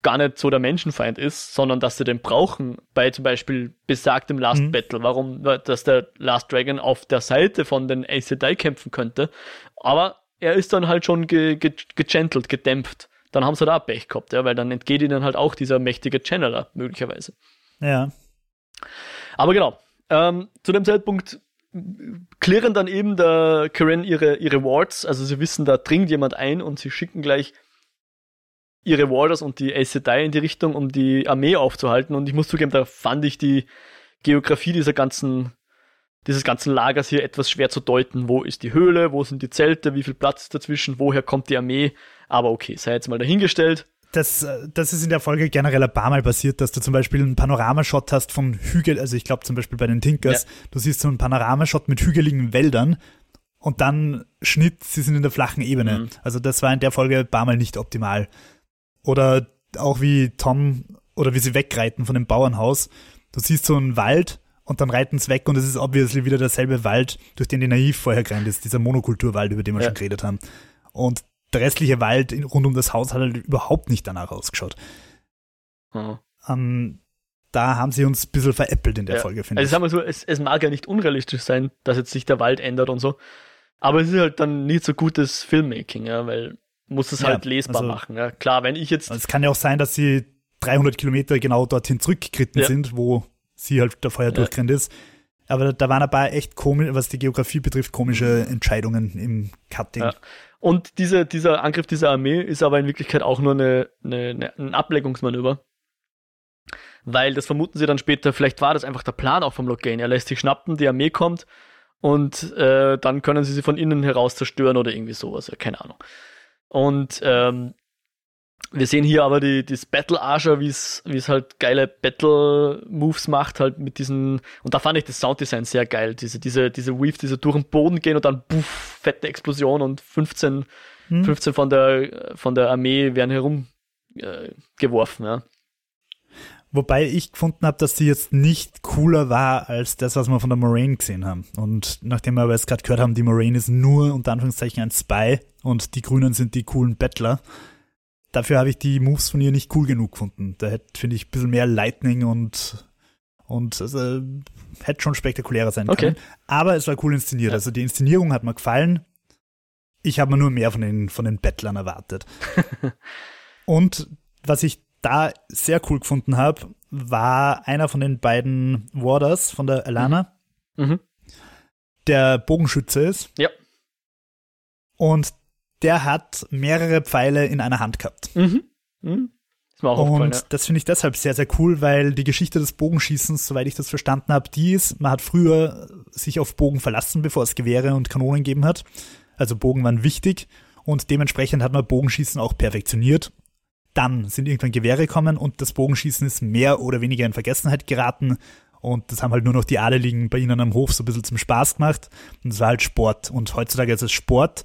gar nicht so der Menschenfeind ist, sondern dass sie den brauchen bei zum Beispiel besagtem Last mhm. Battle. Warum, dass der Last Dragon auf der Seite von den Aes Sedai kämpfen könnte. Aber er ist dann halt schon ge, ge, gegentelt, gedämpft. Dann haben sie da Pech gehabt, ja, weil dann entgeht ihnen halt auch dieser mächtige Channeler, möglicherweise. Ja. Aber genau, ähm, zu dem Zeitpunkt klären dann eben der Karen ihre, ihre Wards, also sie wissen, da dringt jemand ein und sie schicken gleich ihre Warders und die Aes Sedai in die Richtung, um die Armee aufzuhalten. Und ich muss zugeben, da fand ich die Geografie dieser ganzen, dieses ganzen Lagers hier etwas schwer zu deuten. Wo ist die Höhle? Wo sind die Zelte? Wie viel Platz dazwischen? Woher kommt die Armee? Aber okay, sei jetzt mal dahingestellt das, äh, das ist in der Folge generell ein paar Mal passiert, dass du zum Beispiel einen Panoramashot hast von Hügel, also ich glaube zum Beispiel bei den Tinkers, ja. du siehst so einen Panoramashot mit hügeligen Wäldern und dann Schnitt, sie sind in der flachen Ebene. Mhm. Also das war in der Folge ein paar Mal nicht optimal. Oder auch wie Tom oder wie sie wegreiten von dem Bauernhaus. Du siehst so einen Wald und dann reiten sie weg und es ist obviously wieder derselbe Wald, durch den die Naiv vorher gerannt ist, dieser Monokulturwald, über den wir ja. schon geredet haben. Und der restliche Wald rund um das Haus hat halt überhaupt nicht danach ausgeschaut. Mhm. Ähm, da haben sie uns ein bisschen veräppelt in der ja. Folge, finde also ich. Also sagen wir so, es, es mag ja nicht unrealistisch sein, dass jetzt sich der Wald ändert und so. Aber es ist halt dann nicht so gutes Filmmaking, ja, weil muss es ja, halt lesbar also, machen. Ja. Klar, wenn ich jetzt. Es kann ja auch sein, dass sie 300 Kilometer genau dorthin zurückgeritten sind, wo sie halt der Feuer ja. durchgerannt ist. Aber da waren ein paar echt komische, was die Geografie betrifft, komische Entscheidungen im Cutting. Ja. Und diese, dieser Angriff dieser Armee ist aber in Wirklichkeit auch nur eine, eine, ein Ableckungsmanöver. Weil das vermuten sie dann später, vielleicht war das einfach der Plan auch vom Logane. Er lässt sich schnappen, die Armee kommt und äh, dann können sie sie von innen heraus zerstören oder irgendwie sowas, keine Ahnung. Und ähm, wir sehen hier aber die, das Battle Archer, wie es halt geile Battle Moves macht, halt mit diesen, und da fand ich das Sounddesign sehr geil, diese, diese, diese Weave, diese durch den Boden gehen und dann puff, fette Explosion und 15, hm. 15 von der, von der Armee werden herumgeworfen, äh, ja. Wobei ich gefunden habe, dass die jetzt nicht cooler war als das, was wir von der Moraine gesehen haben. Und nachdem wir aber jetzt gerade gehört haben, die Moraine ist nur unter Anführungszeichen ein Spy und die Grünen sind die coolen Battler, dafür habe ich die Moves von ihr nicht cool genug gefunden. Da hätte, finde ich, ein bisschen mehr Lightning und, und also, hätte schon spektakulärer sein okay. können. Aber es war cool inszeniert. Ja. Also die Inszenierung hat mir gefallen. Ich habe mir nur mehr von den, von den Bettlern erwartet. und was ich da sehr cool gefunden habe, war einer von den beiden Warders von der Alana, mhm. Mhm. der Bogenschütze ist. Ja. Und der hat mehrere Pfeile in einer Hand gehabt. Mhm. Mhm. Und ja. das finde ich deshalb sehr, sehr cool, weil die Geschichte des Bogenschießens, soweit ich das verstanden habe, die ist, man hat früher sich auf Bogen verlassen, bevor es Gewehre und Kanonen gegeben hat. Also Bogen waren wichtig und dementsprechend hat man Bogenschießen auch perfektioniert. Dann sind irgendwann Gewehre gekommen und das Bogenschießen ist mehr oder weniger in Vergessenheit geraten. Und das haben halt nur noch die Adeligen bei ihnen am Hof so ein bisschen zum Spaß gemacht. Und es war halt Sport. Und heutzutage ist es Sport.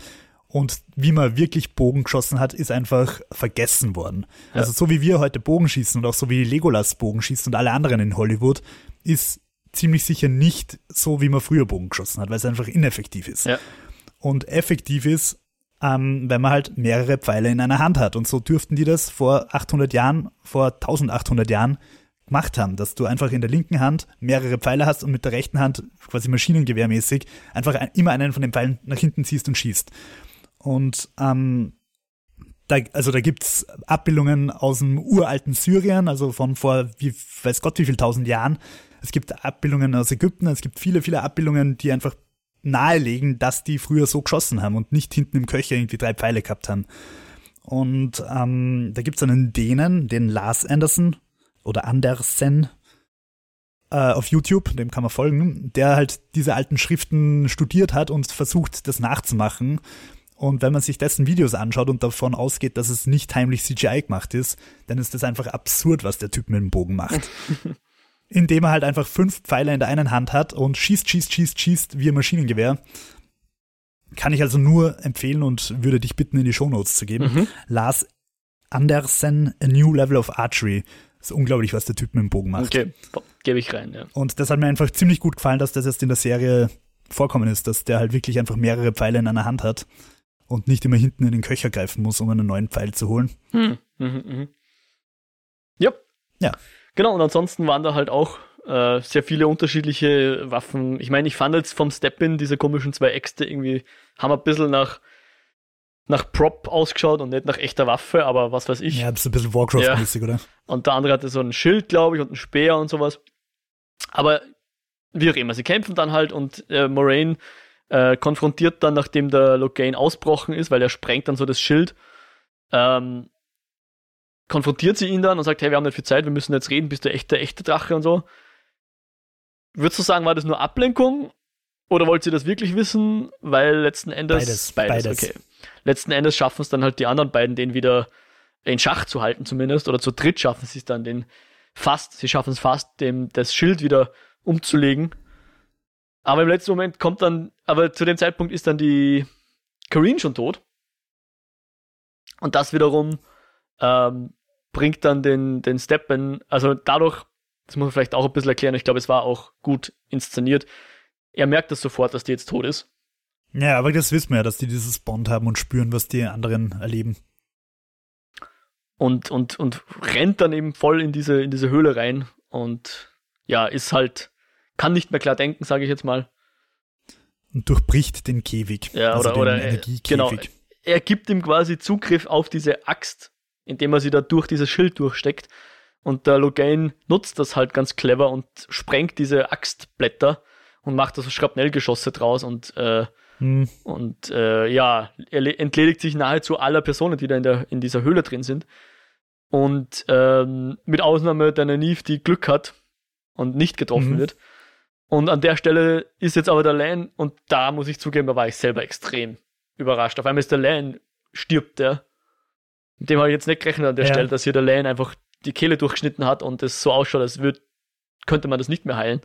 Und wie man wirklich Bogen geschossen hat, ist einfach vergessen worden. Ja. Also so wie wir heute Bogen schießen und auch so wie Legolas Bogen schießt und alle anderen in Hollywood, ist ziemlich sicher nicht so, wie man früher Bogen geschossen hat, weil es einfach ineffektiv ist. Ja. Und effektiv ist, ähm, wenn man halt mehrere Pfeile in einer Hand hat. Und so dürften die das vor 800 Jahren, vor 1800 Jahren gemacht haben, dass du einfach in der linken Hand mehrere Pfeile hast und mit der rechten Hand quasi maschinengewehrmäßig einfach immer einen von den Pfeilen nach hinten ziehst und schießt. Und ähm, da, also da gibt's Abbildungen aus dem uralten Syrien, also von vor, wie weiß Gott wie viel tausend Jahren. Es gibt Abbildungen aus Ägypten, es gibt viele, viele Abbildungen, die einfach nahelegen, dass die früher so geschossen haben und nicht hinten im Köcher irgendwie drei Pfeile gehabt haben. Und ähm, da gibt's einen Dänen, den Lars Anderson oder Andersen äh, auf YouTube, dem kann man folgen, der halt diese alten Schriften studiert hat und versucht, das nachzumachen. Und wenn man sich dessen Videos anschaut und davon ausgeht, dass es nicht heimlich CGI gemacht ist, dann ist das einfach absurd, was der Typ mit dem Bogen macht. Indem er halt einfach fünf Pfeile in der einen Hand hat und schießt, schießt, schießt, schießt wie ein Maschinengewehr. Kann ich also nur empfehlen und würde dich bitten, in die Shownotes zu geben. Mhm. Lars Andersen, A New Level of Archery. Das ist unglaublich, was der Typ mit dem Bogen macht. Okay, gebe ich rein, ja. Und das hat mir einfach ziemlich gut gefallen, dass das jetzt in der Serie vorkommen ist, dass der halt wirklich einfach mehrere Pfeile in einer Hand hat und nicht immer hinten in den Köcher greifen muss, um einen neuen Pfeil zu holen. Hm. Mhm, mh. Ja. Ja. Genau, und ansonsten waren da halt auch äh, sehr viele unterschiedliche Waffen. Ich meine, ich fand jetzt vom Step-In diese komischen zwei Äxte irgendwie, haben ein bisschen nach, nach Prop ausgeschaut und nicht nach echter Waffe, aber was weiß ich. Ja, das ist ein bisschen Warcraft-mäßig, ja. oder? Und der andere hatte so ein Schild, glaube ich, und ein Speer und sowas. Aber wie auch immer, sie kämpfen dann halt und äh, Moraine äh, konfrontiert dann, nachdem der Logain ausbrochen ist, weil er sprengt dann so das Schild, ähm, konfrontiert sie ihn dann und sagt, hey, wir haben nicht viel Zeit, wir müssen jetzt reden, bist du echt der echte Drache und so. Würdest du sagen, war das nur Ablenkung? Oder wollt ihr das wirklich wissen? Weil letzten Endes. Beides. Beides, beides. okay. Letzten Endes schaffen es dann halt die anderen beiden, den wieder in Schach zu halten, zumindest. Oder zu dritt schaffen sie es dann, den fast, sie schaffen es fast, dem das Schild wieder umzulegen. Aber im letzten Moment kommt dann, aber zu dem Zeitpunkt ist dann die Kareen schon tot. Und das wiederum ähm, bringt dann den, den Steppen, also dadurch, das muss man vielleicht auch ein bisschen erklären, ich glaube, es war auch gut inszeniert. Er merkt das sofort, dass die jetzt tot ist. Ja, aber das wissen wir ja, dass die dieses Bond haben und spüren, was die anderen erleben. Und, und, und rennt dann eben voll in diese, in diese Höhle rein und ja, ist halt kann nicht mehr klar denken, sage ich jetzt mal. Und durchbricht den Käfig. Ja, also oder, oder äh, genau. Er gibt ihm quasi Zugriff auf diese Axt, indem er sie da durch dieses Schild durchsteckt. Und der Logain nutzt das halt ganz clever und sprengt diese Axtblätter und macht also Schrapnellgeschosse draus und, äh, hm. und äh, ja, er entledigt sich nahezu aller Personen, die da in, der, in dieser Höhle drin sind. Und ähm, mit Ausnahme der Naive, die Glück hat und nicht getroffen mhm. wird. Und an der Stelle ist jetzt aber der Lan, und da muss ich zugeben, da war ich selber extrem überrascht. Auf einmal ist der Lan, stirbt der. Mit dem habe ich jetzt nicht gerechnet an der ja. Stelle, dass hier der Lan einfach die Kehle durchgeschnitten hat und es so ausschaut, als würde, könnte man das nicht mehr heilen.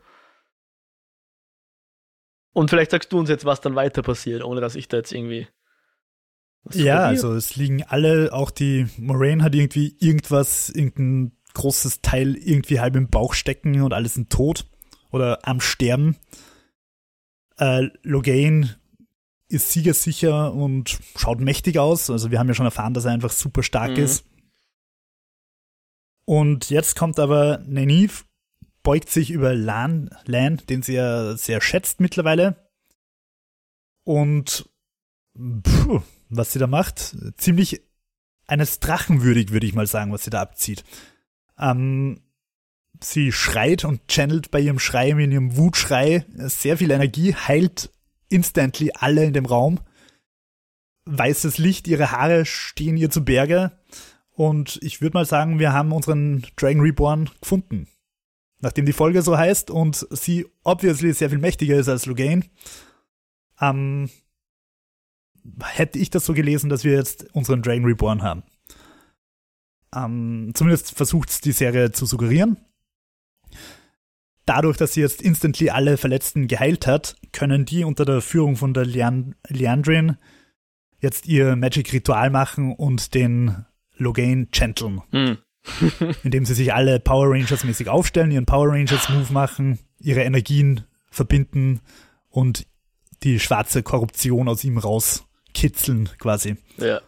Und vielleicht sagst du uns jetzt, was dann weiter passiert, ohne dass ich da jetzt irgendwie. Ja, also es liegen alle, auch die Moraine hat irgendwie irgendwas, irgendein großes Teil irgendwie halb im Bauch stecken und alles sind tot oder am Sterben. Äh, Logain ist siegersicher und schaut mächtig aus. Also wir haben ja schon erfahren, dass er einfach super stark mhm. ist. Und jetzt kommt aber Nynaeve, beugt sich über Lan, Lan, den sie ja sehr schätzt mittlerweile. Und puh, was sie da macht, ziemlich eines Drachen würdig, würde ich mal sagen, was sie da abzieht. Ähm, sie schreit und channelt bei ihrem Schrei, in ihrem Wutschrei sehr viel Energie, heilt instantly alle in dem Raum. Weißes Licht, ihre Haare stehen ihr zu Berge. Und ich würde mal sagen, wir haben unseren Dragon Reborn gefunden. Nachdem die Folge so heißt und sie obviously sehr viel mächtiger ist als Loghain, ähm, hätte ich das so gelesen, dass wir jetzt unseren Dragon Reborn haben. Ähm, zumindest versucht die Serie zu suggerieren. Dadurch, dass sie jetzt instantly alle Verletzten geheilt hat, können die unter der Führung von der Leand Leandrin jetzt ihr Magic-Ritual machen und den Logain chanteln. Mhm. indem sie sich alle Power Rangers mäßig aufstellen, ihren Power Rangers Move machen, ihre Energien verbinden und die schwarze Korruption aus ihm rauskitzeln quasi. Ja.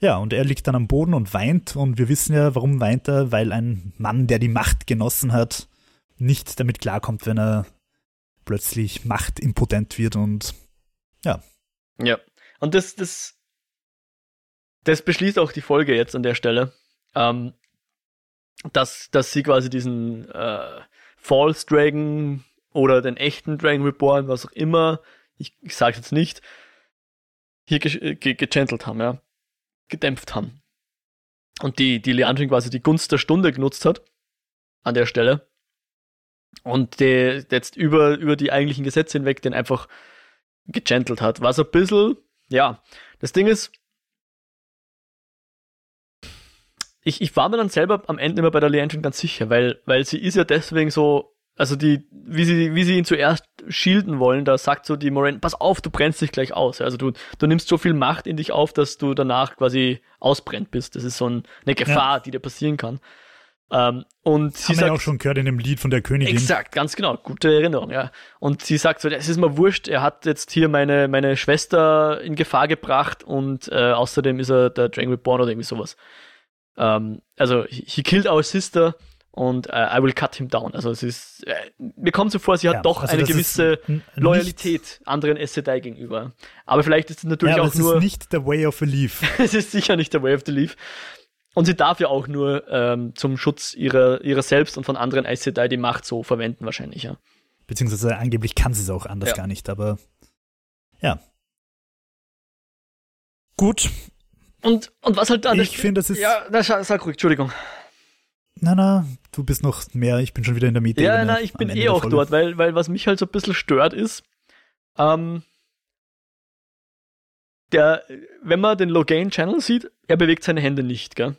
Ja, und er liegt dann am Boden und weint und wir wissen ja, warum weint er, weil ein Mann, der die Macht genossen hat, nicht damit klarkommt, wenn er plötzlich machtimpotent wird und ja. Ja. Und das, das, das beschließt auch die Folge jetzt an der Stelle ähm, dass, dass sie quasi diesen äh, False Dragon oder den echten Dragon Reborn, was auch immer, ich, ich sage jetzt nicht, hier ge ge gechantelt haben, ja, gedämpft haben. Und die, die Leandrin quasi die Gunst der Stunde genutzt hat, an der Stelle. Und der jetzt über, über die eigentlichen Gesetze hinweg den einfach gechantelt hat. Was ein bisschen, ja, das Ding ist, ich, ich war mir dann selber am Ende immer bei der Leandrin ganz sicher, weil, weil sie ist ja deswegen so, also die, wie sie, wie sie ihn zuerst shielden wollen, da sagt so die Moraine, pass auf, du brennst dich gleich aus. Also du, du nimmst so viel Macht in dich auf, dass du danach quasi ausbrennt bist. Das ist so ein, eine Gefahr, ja. die dir passieren kann. Ähm, und sie Haben sagt, ja auch schon gehört in dem Lied von der Königin. Exakt, ganz genau, gute Erinnerung, ja. Und sie sagt so, es ist mir wurscht, er hat jetzt hier meine, meine Schwester in Gefahr gebracht und äh, außerdem ist er der Dragon Reborn oder irgendwie sowas. Ähm, also, he killed our sister und uh, I will cut him down. Also es ist, äh, mir kommt so vor, sie hat ja, doch also eine gewisse Loyalität anderen Sedai gegenüber. Aber vielleicht ist es natürlich ja, auch nur. Es ist nicht the way of the leaf. es ist sicher nicht the way of the leaf. Und sie darf ja auch nur ähm, zum Schutz ihrer, ihrer selbst und von anderen Aes Sedai die Macht so verwenden, wahrscheinlich, ja. Beziehungsweise angeblich kann sie es auch anders ja. gar nicht, aber ja. Gut, und, und was halt da. Ich finde, das ist. Ja, na, sag ruhig, Entschuldigung. Na, na, du bist noch mehr, ich bin schon wieder in der Mitte. Ja, na, ich bin eh auch dort, weil, weil was mich halt so ein bisschen stört ist, ähm, der, wenn man den Logain Channel sieht, er bewegt seine Hände nicht, gell?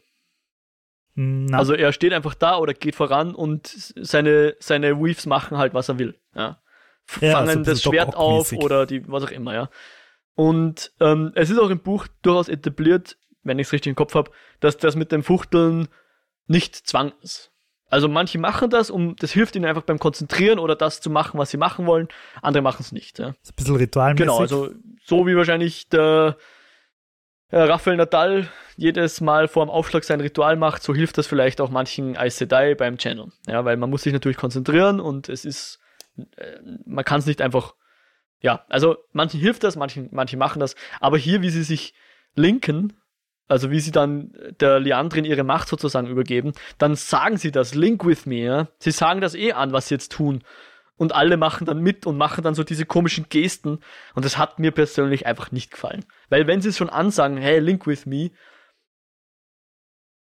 Na. Also er steht einfach da oder geht voran und seine, seine Weaves machen halt, was er will. Ja. ja Fangen also das Schwert auf oder die, was auch immer, ja. Und ähm, es ist auch im Buch durchaus etabliert, wenn ich es richtig im Kopf habe, dass das mit dem Fuchteln nicht Zwang ist. Also manche machen das, um das hilft ihnen einfach beim Konzentrieren oder das zu machen, was sie machen wollen. Andere machen es nicht. Ja. Das ist ein bisschen ritualmäßig. Genau, also so wie wahrscheinlich der äh, Rafael Nadal jedes Mal vor dem Aufschlag sein Ritual macht, so hilft das vielleicht auch manchen Aes Sedai beim Channel. Ja, weil man muss sich natürlich konzentrieren und es ist, äh, man kann es nicht einfach ja, also manchen hilft das, manchen, manche machen das, aber hier, wie sie sich linken, also wie sie dann der Leandrin ihre Macht sozusagen übergeben, dann sagen sie das, link with me, ja? Sie sagen das eh an, was sie jetzt tun. Und alle machen dann mit und machen dann so diese komischen Gesten. Und das hat mir persönlich einfach nicht gefallen. Weil wenn sie es schon ansagen, hey, link with me,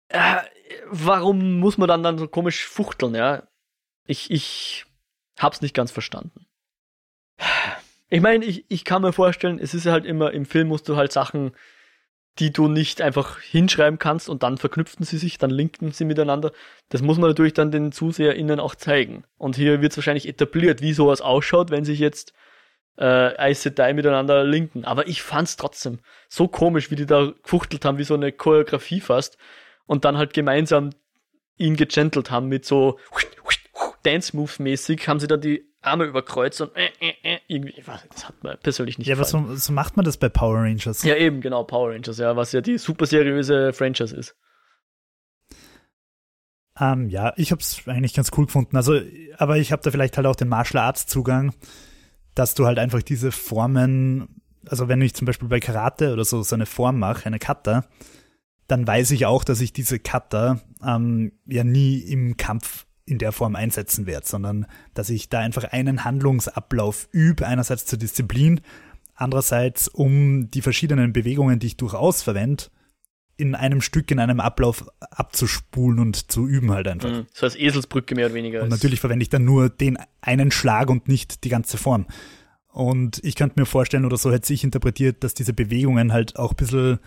äh, warum muss man dann, dann so komisch fuchteln, ja? Ich, ich hab's nicht ganz verstanden. Ich meine, ich, ich kann mir vorstellen, es ist halt immer, im Film musst du halt Sachen, die du nicht einfach hinschreiben kannst und dann verknüpfen sie sich, dann linken sie miteinander. Das muss man natürlich dann den ZuseherInnen auch zeigen. Und hier wird es wahrscheinlich etabliert, wie sowas ausschaut, wenn sich jetzt äh, Aes Sedai miteinander linken. Aber ich fand's trotzdem so komisch, wie die da gefuchtelt haben, wie so eine Choreografie fast. Und dann halt gemeinsam ihn gechantelt haben mit so Dance-Move-mäßig, haben sie dann die Arme überkreuzt und äh, äh, äh, irgendwie, das hat man persönlich nicht Ja, aber so, so, macht man das bei Power Rangers. Ja, eben, genau, Power Rangers, ja, was ja die super seriöse Franchise ist. Ähm, ja, ich hab's eigentlich ganz cool gefunden. Also, aber ich habe da vielleicht halt auch den Martial Arts Zugang, dass du halt einfach diese Formen, also wenn ich zum Beispiel bei Karate oder so so eine Form mache, eine Kata, dann weiß ich auch, dass ich diese Cutter ähm, ja nie im Kampf in der Form einsetzen werde, sondern dass ich da einfach einen Handlungsablauf übe, einerseits zur Disziplin, andererseits um die verschiedenen Bewegungen, die ich durchaus verwende, in einem Stück, in einem Ablauf abzuspulen und zu üben halt einfach. Mhm. So als Eselsbrücke mehr oder weniger. Und natürlich verwende ich dann nur den einen Schlag und nicht die ganze Form. Und ich könnte mir vorstellen, oder so hätte ich interpretiert, dass diese Bewegungen halt auch ein bisschen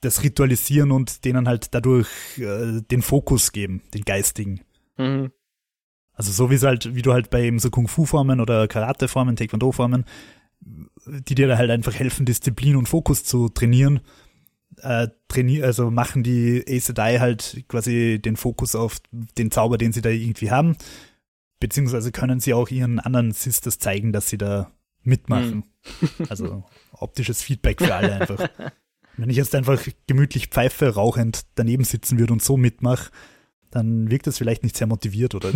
das ritualisieren und denen halt dadurch äh, den Fokus geben, den geistigen. Mhm. Also so wie es halt, wie du halt bei eben so Kung-Fu-Formen oder Karate-Formen, Taekwondo-Formen, die dir da halt einfach helfen, Disziplin und Fokus zu trainieren, äh, trainier also machen die Ace Sedai halt quasi den Fokus auf den Zauber, den sie da irgendwie haben, beziehungsweise können sie auch ihren anderen Sisters zeigen, dass sie da mitmachen. Mhm. also optisches Feedback für alle einfach. Wenn ich jetzt einfach gemütlich Pfeife rauchend daneben sitzen würde und so mitmache, dann wirkt das vielleicht nicht sehr motiviert, oder?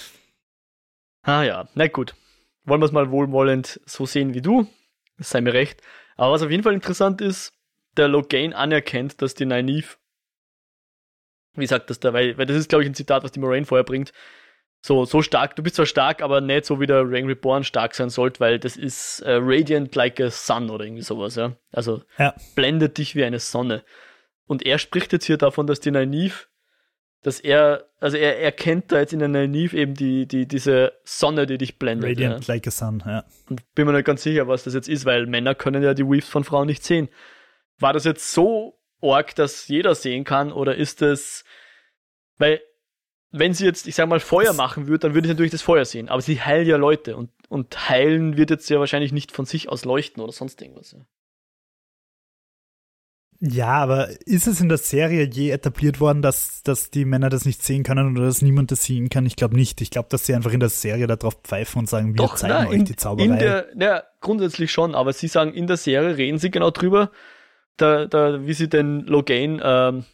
ah ja, na gut. Wollen wir es mal wohlwollend so sehen wie du. Das sei mir recht. Aber was auf jeden Fall interessant ist, der Logain anerkennt, dass die Nynaeve, wie sagt das da, weil, weil das ist, glaube ich, ein Zitat, was die Moraine vorher bringt, so, so stark, du bist zwar stark, aber nicht so wie der Rain Reborn stark sein sollte, weil das ist äh, radiant like a sun oder irgendwie sowas, ja. Also ja. blendet dich wie eine Sonne. Und er spricht jetzt hier davon, dass die Nynaeve dass er, also er erkennt da jetzt in der Nynaeve eben die, die, diese Sonne, die dich blendet. Radiant ja. like a sun, ja. Und bin mir nicht ganz sicher, was das jetzt ist, weil Männer können ja die Weaves von Frauen nicht sehen. War das jetzt so arg, dass jeder sehen kann, oder ist das, weil, wenn sie jetzt, ich sag mal, Feuer das machen würde, dann würde ich natürlich das Feuer sehen, aber sie heilen ja Leute und, und heilen wird jetzt ja wahrscheinlich nicht von sich aus leuchten oder sonst irgendwas. Ja. Ja, aber ist es in der Serie je etabliert worden, dass, dass die Männer das nicht sehen können oder dass niemand das sehen kann? Ich glaube nicht. Ich glaube, dass sie einfach in der Serie darauf pfeifen und sagen, wir Doch, zeigen na, euch in, die Zauberei. In der, ja, grundsätzlich schon, aber sie sagen, in der Serie reden sie genau drüber, da, da, wie sie den Logain ähm,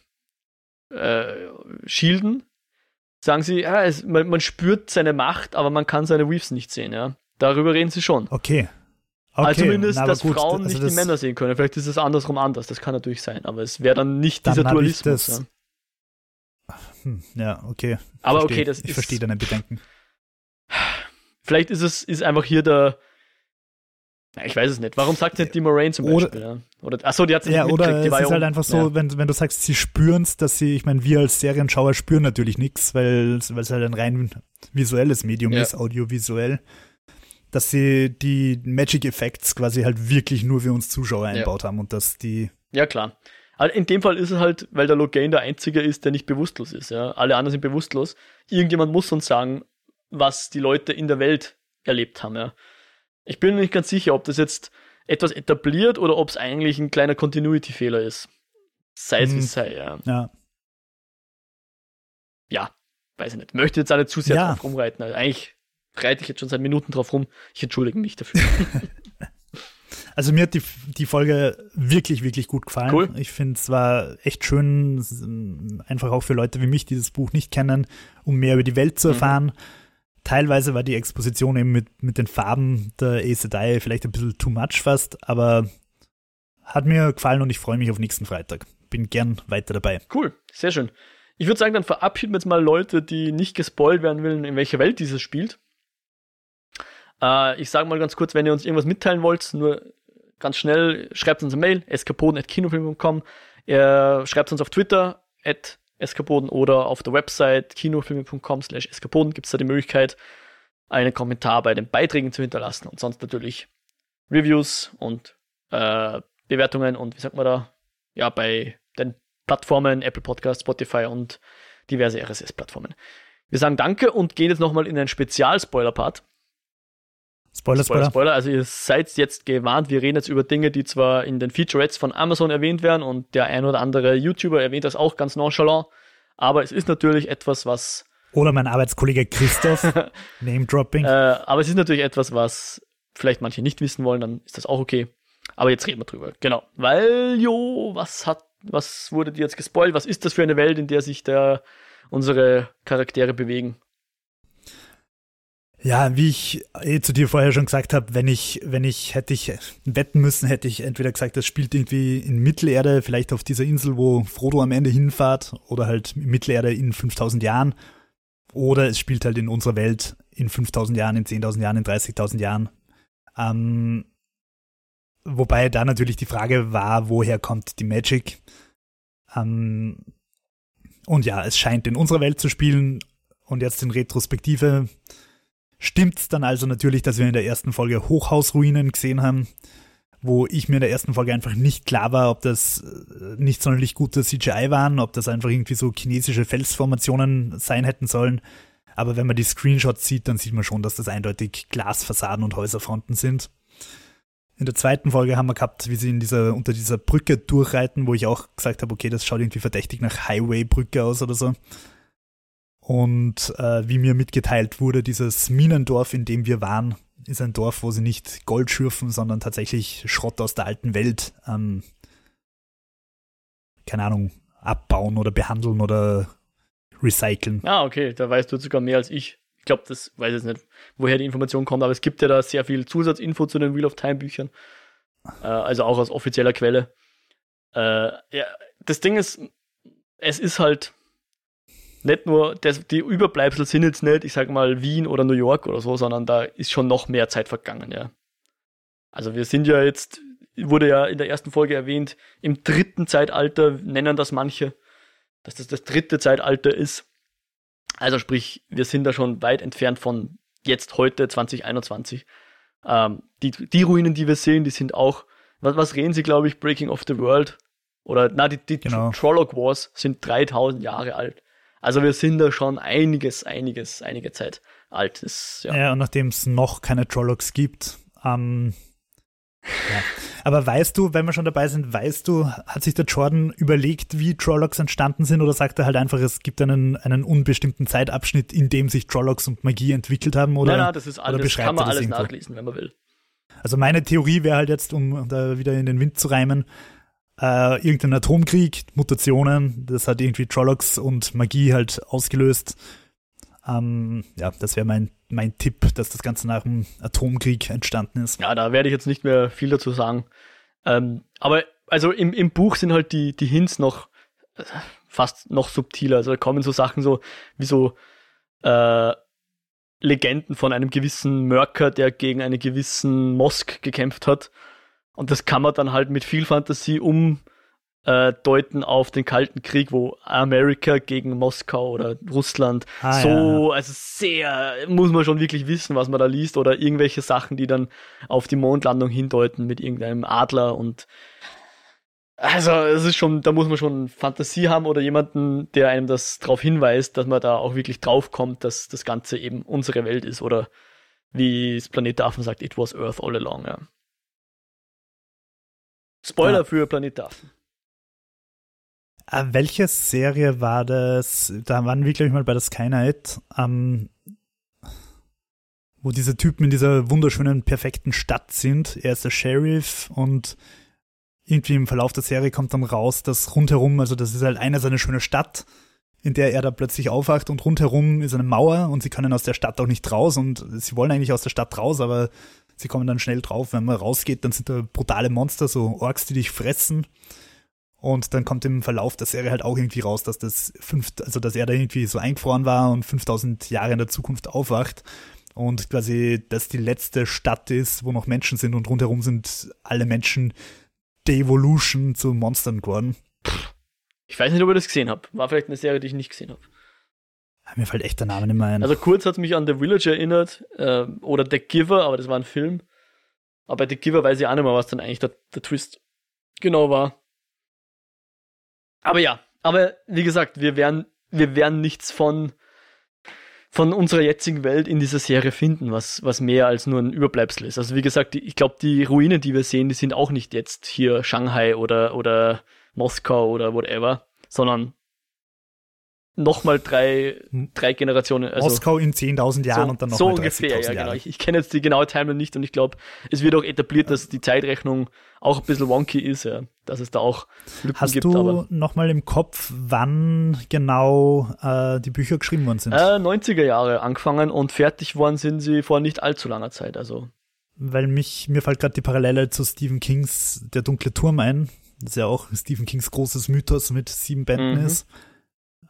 äh, shielden. Sagen sie, ja, es, man, man spürt seine Macht, aber man kann seine Weaves nicht sehen, ja. Darüber reden sie schon. Okay. Okay, also zumindest, na, dass gut, Frauen also nicht die Männer sehen können. Vielleicht ist es andersrum anders, das kann natürlich sein, aber es wäre dann nicht dann dieser Dualismus. Das, ja. Hm, ja. okay. Aber versteh, okay, das ich ist. Ich verstehe deine Bedenken. Vielleicht ist es ist einfach hier der. Ich weiß es nicht. Warum sagt nicht die Moraine zum Beispiel? Oder, ja? oder achso, die hat sich ja, nicht oder die es ist halt einfach so, ja. wenn, wenn du sagst, sie spüren es, dass sie, ich meine, wir als Serienschauer spüren natürlich nichts, weil es halt ein rein visuelles Medium ja. ist, audiovisuell dass sie die Magic Effects quasi halt wirklich nur für uns Zuschauer einbaut ja. haben und dass die. Ja, klar. Also in dem Fall ist es halt, weil der Logain der Einzige ist, der nicht bewusstlos ist. Ja? Alle anderen sind bewusstlos. Irgendjemand muss uns sagen, was die Leute in der Welt erlebt haben. Ja? Ich bin mir nicht ganz sicher, ob das jetzt etwas etabliert oder ob es eigentlich ein kleiner Continuity-Fehler ist. Sei es wie hm. sei, ja. ja. Ja, weiß ich nicht. Möchte jetzt alle zu sehr ja. drauf rumreiten. Also eigentlich reite ich jetzt schon seit Minuten drauf rum. Ich entschuldige mich dafür. Also mir hat die, die Folge wirklich, wirklich gut gefallen. Cool. Ich finde es war echt schön, einfach auch für Leute wie mich, die das Buch nicht kennen, um mehr über die Welt zu mhm. erfahren. Mhm. Teilweise war die Exposition eben mit, mit den Farben der Aes Sedai vielleicht ein bisschen too much fast, aber hat mir gefallen und ich freue mich auf nächsten Freitag. Bin gern weiter dabei. Cool, sehr schön. Ich würde sagen, dann verabschieden wir jetzt mal Leute, die nicht gespoilt werden wollen, in welcher Welt dieses spielt. Äh, ich sage mal ganz kurz, wenn ihr uns irgendwas mitteilen wollt, nur ganz schnell, schreibt uns eine Mail, eskapoden.kinofilm.com. Ihr schreibt uns auf Twitter, at eskapoden oder auf der Website kinofilm.com slash eskapoden gibt es da die Möglichkeit, einen Kommentar bei den Beiträgen zu hinterlassen und sonst natürlich Reviews und äh, Bewertungen und wie sagt man da, ja, bei den Plattformen, Apple Podcast, Spotify und diverse RSS-Plattformen. Wir sagen Danke und gehen jetzt nochmal in einen Spezial-Spoiler-Part. Spoiler, Spoiler, Spoiler. Also ihr seid jetzt gewarnt. Wir reden jetzt über Dinge, die zwar in den Featurettes von Amazon erwähnt werden und der ein oder andere YouTuber erwähnt das auch ganz nonchalant, aber es ist natürlich etwas, was oder mein Arbeitskollege Christoph, Name Dropping. Äh, aber es ist natürlich etwas, was vielleicht manche nicht wissen wollen, dann ist das auch okay. Aber jetzt reden wir drüber. Genau. Weil, jo, was hat, was wurde dir jetzt gespoilt? Was ist das für eine Welt, in der sich der, unsere Charaktere bewegen? Ja, wie ich eh zu dir vorher schon gesagt habe, wenn ich, wenn ich hätte ich wetten müssen, hätte ich entweder gesagt, das spielt irgendwie in Mittelerde, vielleicht auf dieser Insel, wo Frodo am Ende hinfahrt, oder halt Mittelerde in 5000 Jahren, oder es spielt halt in unserer Welt in 5000 Jahren, in 10.000 Jahren, in 30.000 Jahren. Ähm, wobei da natürlich die Frage war, woher kommt die Magic? Ähm, und ja, es scheint in unserer Welt zu spielen und jetzt in Retrospektive stimmt es dann also natürlich, dass wir in der ersten Folge Hochhausruinen gesehen haben, wo ich mir in der ersten Folge einfach nicht klar war, ob das äh, nicht sonderlich gute CGI waren, ob das einfach irgendwie so chinesische Felsformationen sein hätten sollen. Aber wenn man die Screenshots sieht, dann sieht man schon, dass das eindeutig Glasfassaden und Häuserfronten sind. In der zweiten Folge haben wir gehabt, wie sie in dieser, unter dieser Brücke durchreiten, wo ich auch gesagt habe, okay, das schaut irgendwie verdächtig nach Highway-Brücke aus oder so. Und äh, wie mir mitgeteilt wurde, dieses Minendorf, in dem wir waren, ist ein Dorf, wo sie nicht Gold schürfen, sondern tatsächlich Schrott aus der alten Welt, ähm, keine Ahnung, abbauen oder behandeln oder recyceln. Ah, okay, da weißt du sogar mehr als ich. Ich glaube, das weiß ich nicht, woher die Information kommt, aber es gibt ja da sehr viel Zusatzinfo zu den Wheel of Time Büchern. Äh, also auch aus offizieller Quelle. Äh, ja, das Ding ist, es ist halt nicht nur, das, die Überbleibsel sind jetzt nicht, ich sag mal, Wien oder New York oder so, sondern da ist schon noch mehr Zeit vergangen, ja. Also wir sind ja jetzt, wurde ja in der ersten Folge erwähnt, im dritten Zeitalter nennen das manche, dass das das dritte Zeitalter ist. Also sprich, wir sind da schon weit entfernt von jetzt heute 2021. Ähm, die, die Ruinen, die wir sehen, die sind auch, was, was reden sie, glaube ich, Breaking of the World? Oder, na, die, die genau. Trolloc Wars sind 3000 Jahre alt. Also wir sind da schon einiges, einiges, einige Zeit alt. Das, ja. ja, und nachdem es noch keine Trollocs gibt, ähm, ja. Aber weißt du, wenn wir schon dabei sind, weißt du, hat sich der Jordan überlegt, wie Trollocs entstanden sind oder sagt er halt einfach, es gibt einen, einen unbestimmten Zeitabschnitt, in dem sich Trollocs und Magie entwickelt haben? Oder, nein, nein, das ist alles, das kann man alles irgendwo? nachlesen, wenn man will. Also meine Theorie wäre halt jetzt, um da wieder in den Wind zu reimen, äh, irgendein Atomkrieg, Mutationen, das hat irgendwie Trollocs und Magie halt ausgelöst. Ähm, ja, das wäre mein, mein Tipp, dass das Ganze nach dem Atomkrieg entstanden ist. Ja, da werde ich jetzt nicht mehr viel dazu sagen. Ähm, aber also im, im Buch sind halt die, die Hints noch äh, fast noch subtiler. Also da kommen so Sachen so wie so äh, Legenden von einem gewissen Mörker, der gegen einen gewissen Mosk gekämpft hat. Und das kann man dann halt mit viel Fantasie umdeuten auf den Kalten Krieg, wo Amerika gegen Moskau oder Russland ah, so, ja. also sehr, muss man schon wirklich wissen, was man da liest oder irgendwelche Sachen, die dann auf die Mondlandung hindeuten mit irgendeinem Adler und also es ist schon, da muss man schon Fantasie haben oder jemanden, der einem das darauf hinweist, dass man da auch wirklich draufkommt, dass das Ganze eben unsere Welt ist oder wie das Planet Affen sagt, it was Earth all along, ja. Spoiler ja. für Planet Affen. Welche Serie war das? Da waren wir, glaube ich, mal bei der Sky Night, ähm, wo diese Typen in dieser wunderschönen, perfekten Stadt sind. Er ist der Sheriff und irgendwie im Verlauf der Serie kommt dann raus, dass rundherum, also das ist halt eine seine schöne Stadt, in der er da plötzlich aufwacht und rundherum ist eine Mauer und sie können aus der Stadt auch nicht raus und sie wollen eigentlich aus der Stadt raus, aber sie kommen dann schnell drauf, wenn man rausgeht, dann sind da brutale Monster, so Orks, die dich fressen. Und dann kommt im Verlauf der Serie halt auch irgendwie raus, dass das fünf, also dass er da irgendwie so eingefroren war und 5000 Jahre in der Zukunft aufwacht und quasi das die letzte Stadt ist, wo noch Menschen sind und rundherum sind alle Menschen Devolution zu Monstern geworden. Ich weiß nicht, ob ich das gesehen habe. War vielleicht eine Serie, die ich nicht gesehen habe. Mir fällt echt der Name nicht mehr ein. Also kurz hat es mich an The Village erinnert äh, oder The Giver, aber das war ein Film. Aber bei The Giver weiß ich auch nicht mehr, was dann eigentlich der, der Twist genau war. Aber ja, aber wie gesagt, wir werden, wir werden nichts von, von unserer jetzigen Welt in dieser Serie finden, was, was mehr als nur ein Überbleibsel ist. Also wie gesagt, ich glaube, die Ruinen, die wir sehen, die sind auch nicht jetzt hier Shanghai oder, oder Moskau oder whatever, sondern nochmal drei, drei Generationen. Also Moskau in 10.000 Jahren so, und dann noch So ungefähr, ja, genau. Ich, ich kenne jetzt die genaue Timeline nicht und ich glaube, es wird auch etabliert, dass die Zeitrechnung auch ein bisschen wonky ist, ja. Dass es da auch Lücken Hast gibt. Hast du nochmal im Kopf, wann genau äh, die Bücher geschrieben worden sind? Äh, 90er Jahre angefangen und fertig worden sind sie vor nicht allzu langer Zeit, also. Weil mich, mir fällt gerade die Parallele zu Stephen Kings Der dunkle Turm ein, das ja auch Stephen Kings großes Mythos mit sieben Bänden mhm. ist.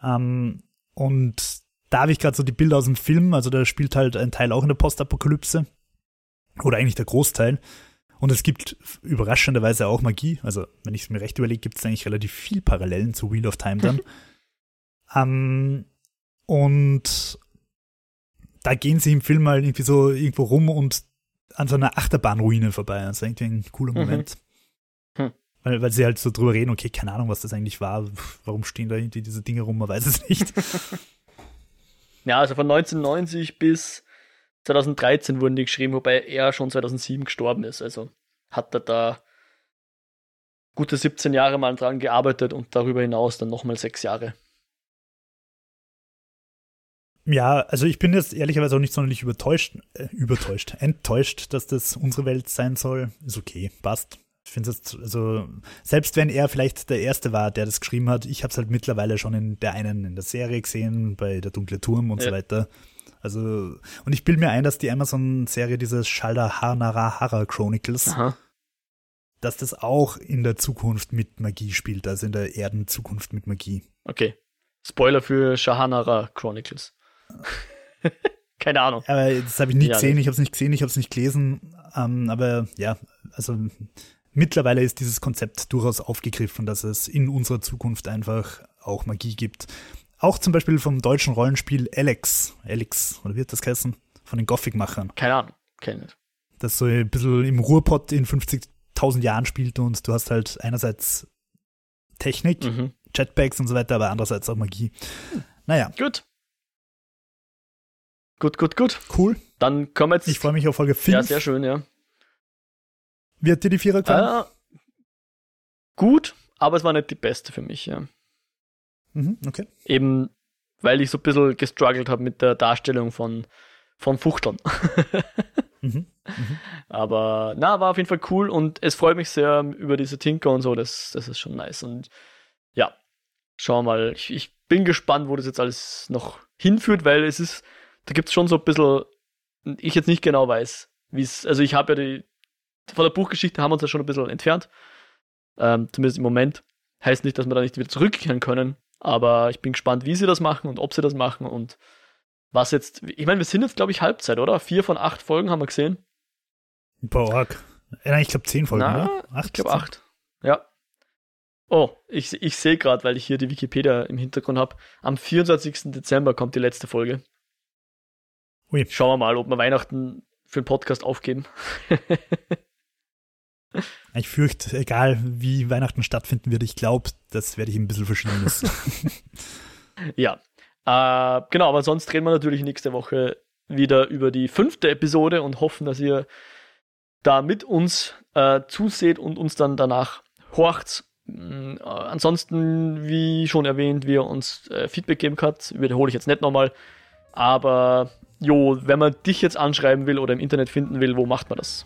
Ähm, und da habe ich gerade so die Bilder aus dem Film, also da spielt halt ein Teil auch in der Postapokalypse. Oder eigentlich der Großteil. Und es gibt überraschenderweise auch Magie. Also, wenn ich es mir recht überlege, gibt es eigentlich relativ viel Parallelen zu Wheel of Time dann. ähm, und da gehen sie im Film mal halt irgendwie so irgendwo rum und an so einer Achterbahnruine vorbei. Das ist irgendwie ein cooler mhm. Moment. Mhm. Weil, weil sie halt so drüber reden, okay, keine Ahnung, was das eigentlich war. Warum stehen da irgendwie diese Dinge rum? Man weiß es nicht. ja, also von 1990 bis 2013 wurden die geschrieben, wobei er schon 2007 gestorben ist. Also hat er da gute 17 Jahre mal dran gearbeitet und darüber hinaus dann nochmal sechs Jahre. Ja, also ich bin jetzt ehrlicherweise auch nicht sonderlich übertäuscht, äh, übertäuscht, enttäuscht, dass das unsere Welt sein soll. Ist okay, passt. Ich finde es also, selbst wenn er vielleicht der Erste war, der das geschrieben hat, ich habe es halt mittlerweile schon in der einen in der Serie gesehen, bei der Dunkle Turm und ja. so weiter. Also, und ich bilde mir ein, dass die Amazon-Serie, dieses Hanara Chronicles, Aha. dass das auch in der Zukunft mit Magie spielt, also in der Erdenzukunft mit Magie. Okay. Spoiler für Shahanara Chronicles. Keine Ahnung. Aber das habe ich nie ja, gesehen, ich habe es nicht gesehen, ich habe es nicht gelesen. Ähm, aber ja, also mittlerweile ist dieses Konzept durchaus aufgegriffen, dass es in unserer Zukunft einfach auch Magie gibt. Auch zum Beispiel vom deutschen Rollenspiel Alex. Alex, oder wird das heißen? Von den Gothic-Machern. Keine Ahnung, kenne ich. Das so ein bisschen im Ruhrpott in 50.000 Jahren spielt und du hast halt einerseits Technik, mhm. Jetpacks und so weiter, aber andererseits auch Magie. Naja. Gut. Gut, gut, gut. Cool. Dann kommen wir jetzt. Ich freue mich auf Folge 5. Ja, sehr schön, ja. Wie hat dir die Vierer gefallen? Äh, gut, aber es war nicht die beste für mich, ja. Mhm, okay. Eben, weil ich so ein bisschen gestruggelt habe mit der Darstellung von, von Fuchteln. mhm, mhm. Aber na, war auf jeden Fall cool und es freut mich sehr über diese Tinker und so, das, das ist schon nice. Und ja, schauen wir mal. Ich, ich bin gespannt, wo das jetzt alles noch hinführt, weil es ist, da gibt es schon so ein bisschen, ich jetzt nicht genau weiß, wie es, also ich habe ja die, von der Buchgeschichte haben wir uns ja schon ein bisschen entfernt. Ähm, zumindest im Moment. Heißt nicht, dass wir da nicht wieder zurückkehren können. Aber ich bin gespannt, wie sie das machen und ob sie das machen und was jetzt. Ich meine, wir sind jetzt, glaube ich, Halbzeit, oder? Vier von acht Folgen haben wir gesehen. Boah, ich glaube zehn Folgen, Na, oder? Acht, ich glaube acht. Ja. Oh, ich, ich sehe gerade, weil ich hier die Wikipedia im Hintergrund habe. Am 24. Dezember kommt die letzte Folge. Ui. Schauen wir mal, ob wir Weihnachten für den Podcast aufgeben. Ich fürchte, egal wie Weihnachten stattfinden wird, ich glaube, das werde ich ein bisschen verschieben müssen. ja. Äh, genau, aber sonst reden wir natürlich nächste Woche wieder über die fünfte Episode und hoffen, dass ihr da mit uns äh, zuseht und uns dann danach horcht. Äh, ansonsten, wie schon erwähnt, wie ihr uns äh, Feedback geben könnt, wiederhole ich jetzt nicht nochmal. Aber jo, wenn man dich jetzt anschreiben will oder im Internet finden will, wo macht man das?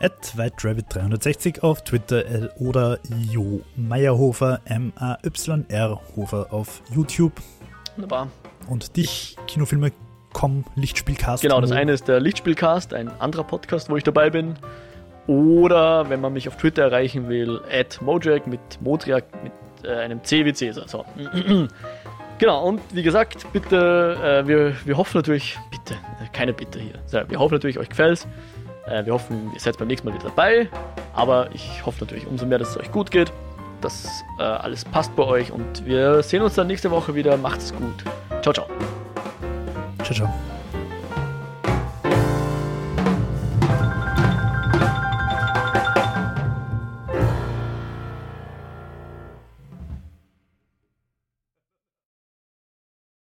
At WhiteRabbit360 auf Twitter äh, oder Jo Meyerhofer, M-A-Y-R Hofer auf YouTube. Wunderbar. Und dich, Kinofilme Com Lichtspielcast. Genau, das eine ist der Lichtspielcast, ein anderer Podcast, wo ich dabei bin. Oder wenn man mich auf Twitter erreichen will, at Mojack mit Modriak mit äh, einem C wie Cäsar. So. genau, und wie gesagt, bitte, äh, wir, wir hoffen natürlich, bitte, keine Bitte hier. Wir hoffen natürlich, euch gefällt. Äh, wir hoffen, ihr seid beim nächsten Mal wieder dabei. Aber ich hoffe natürlich umso mehr, dass es euch gut geht, dass äh, alles passt bei euch. Und wir sehen uns dann nächste Woche wieder. Macht's gut. Ciao, ciao. Ciao, ciao.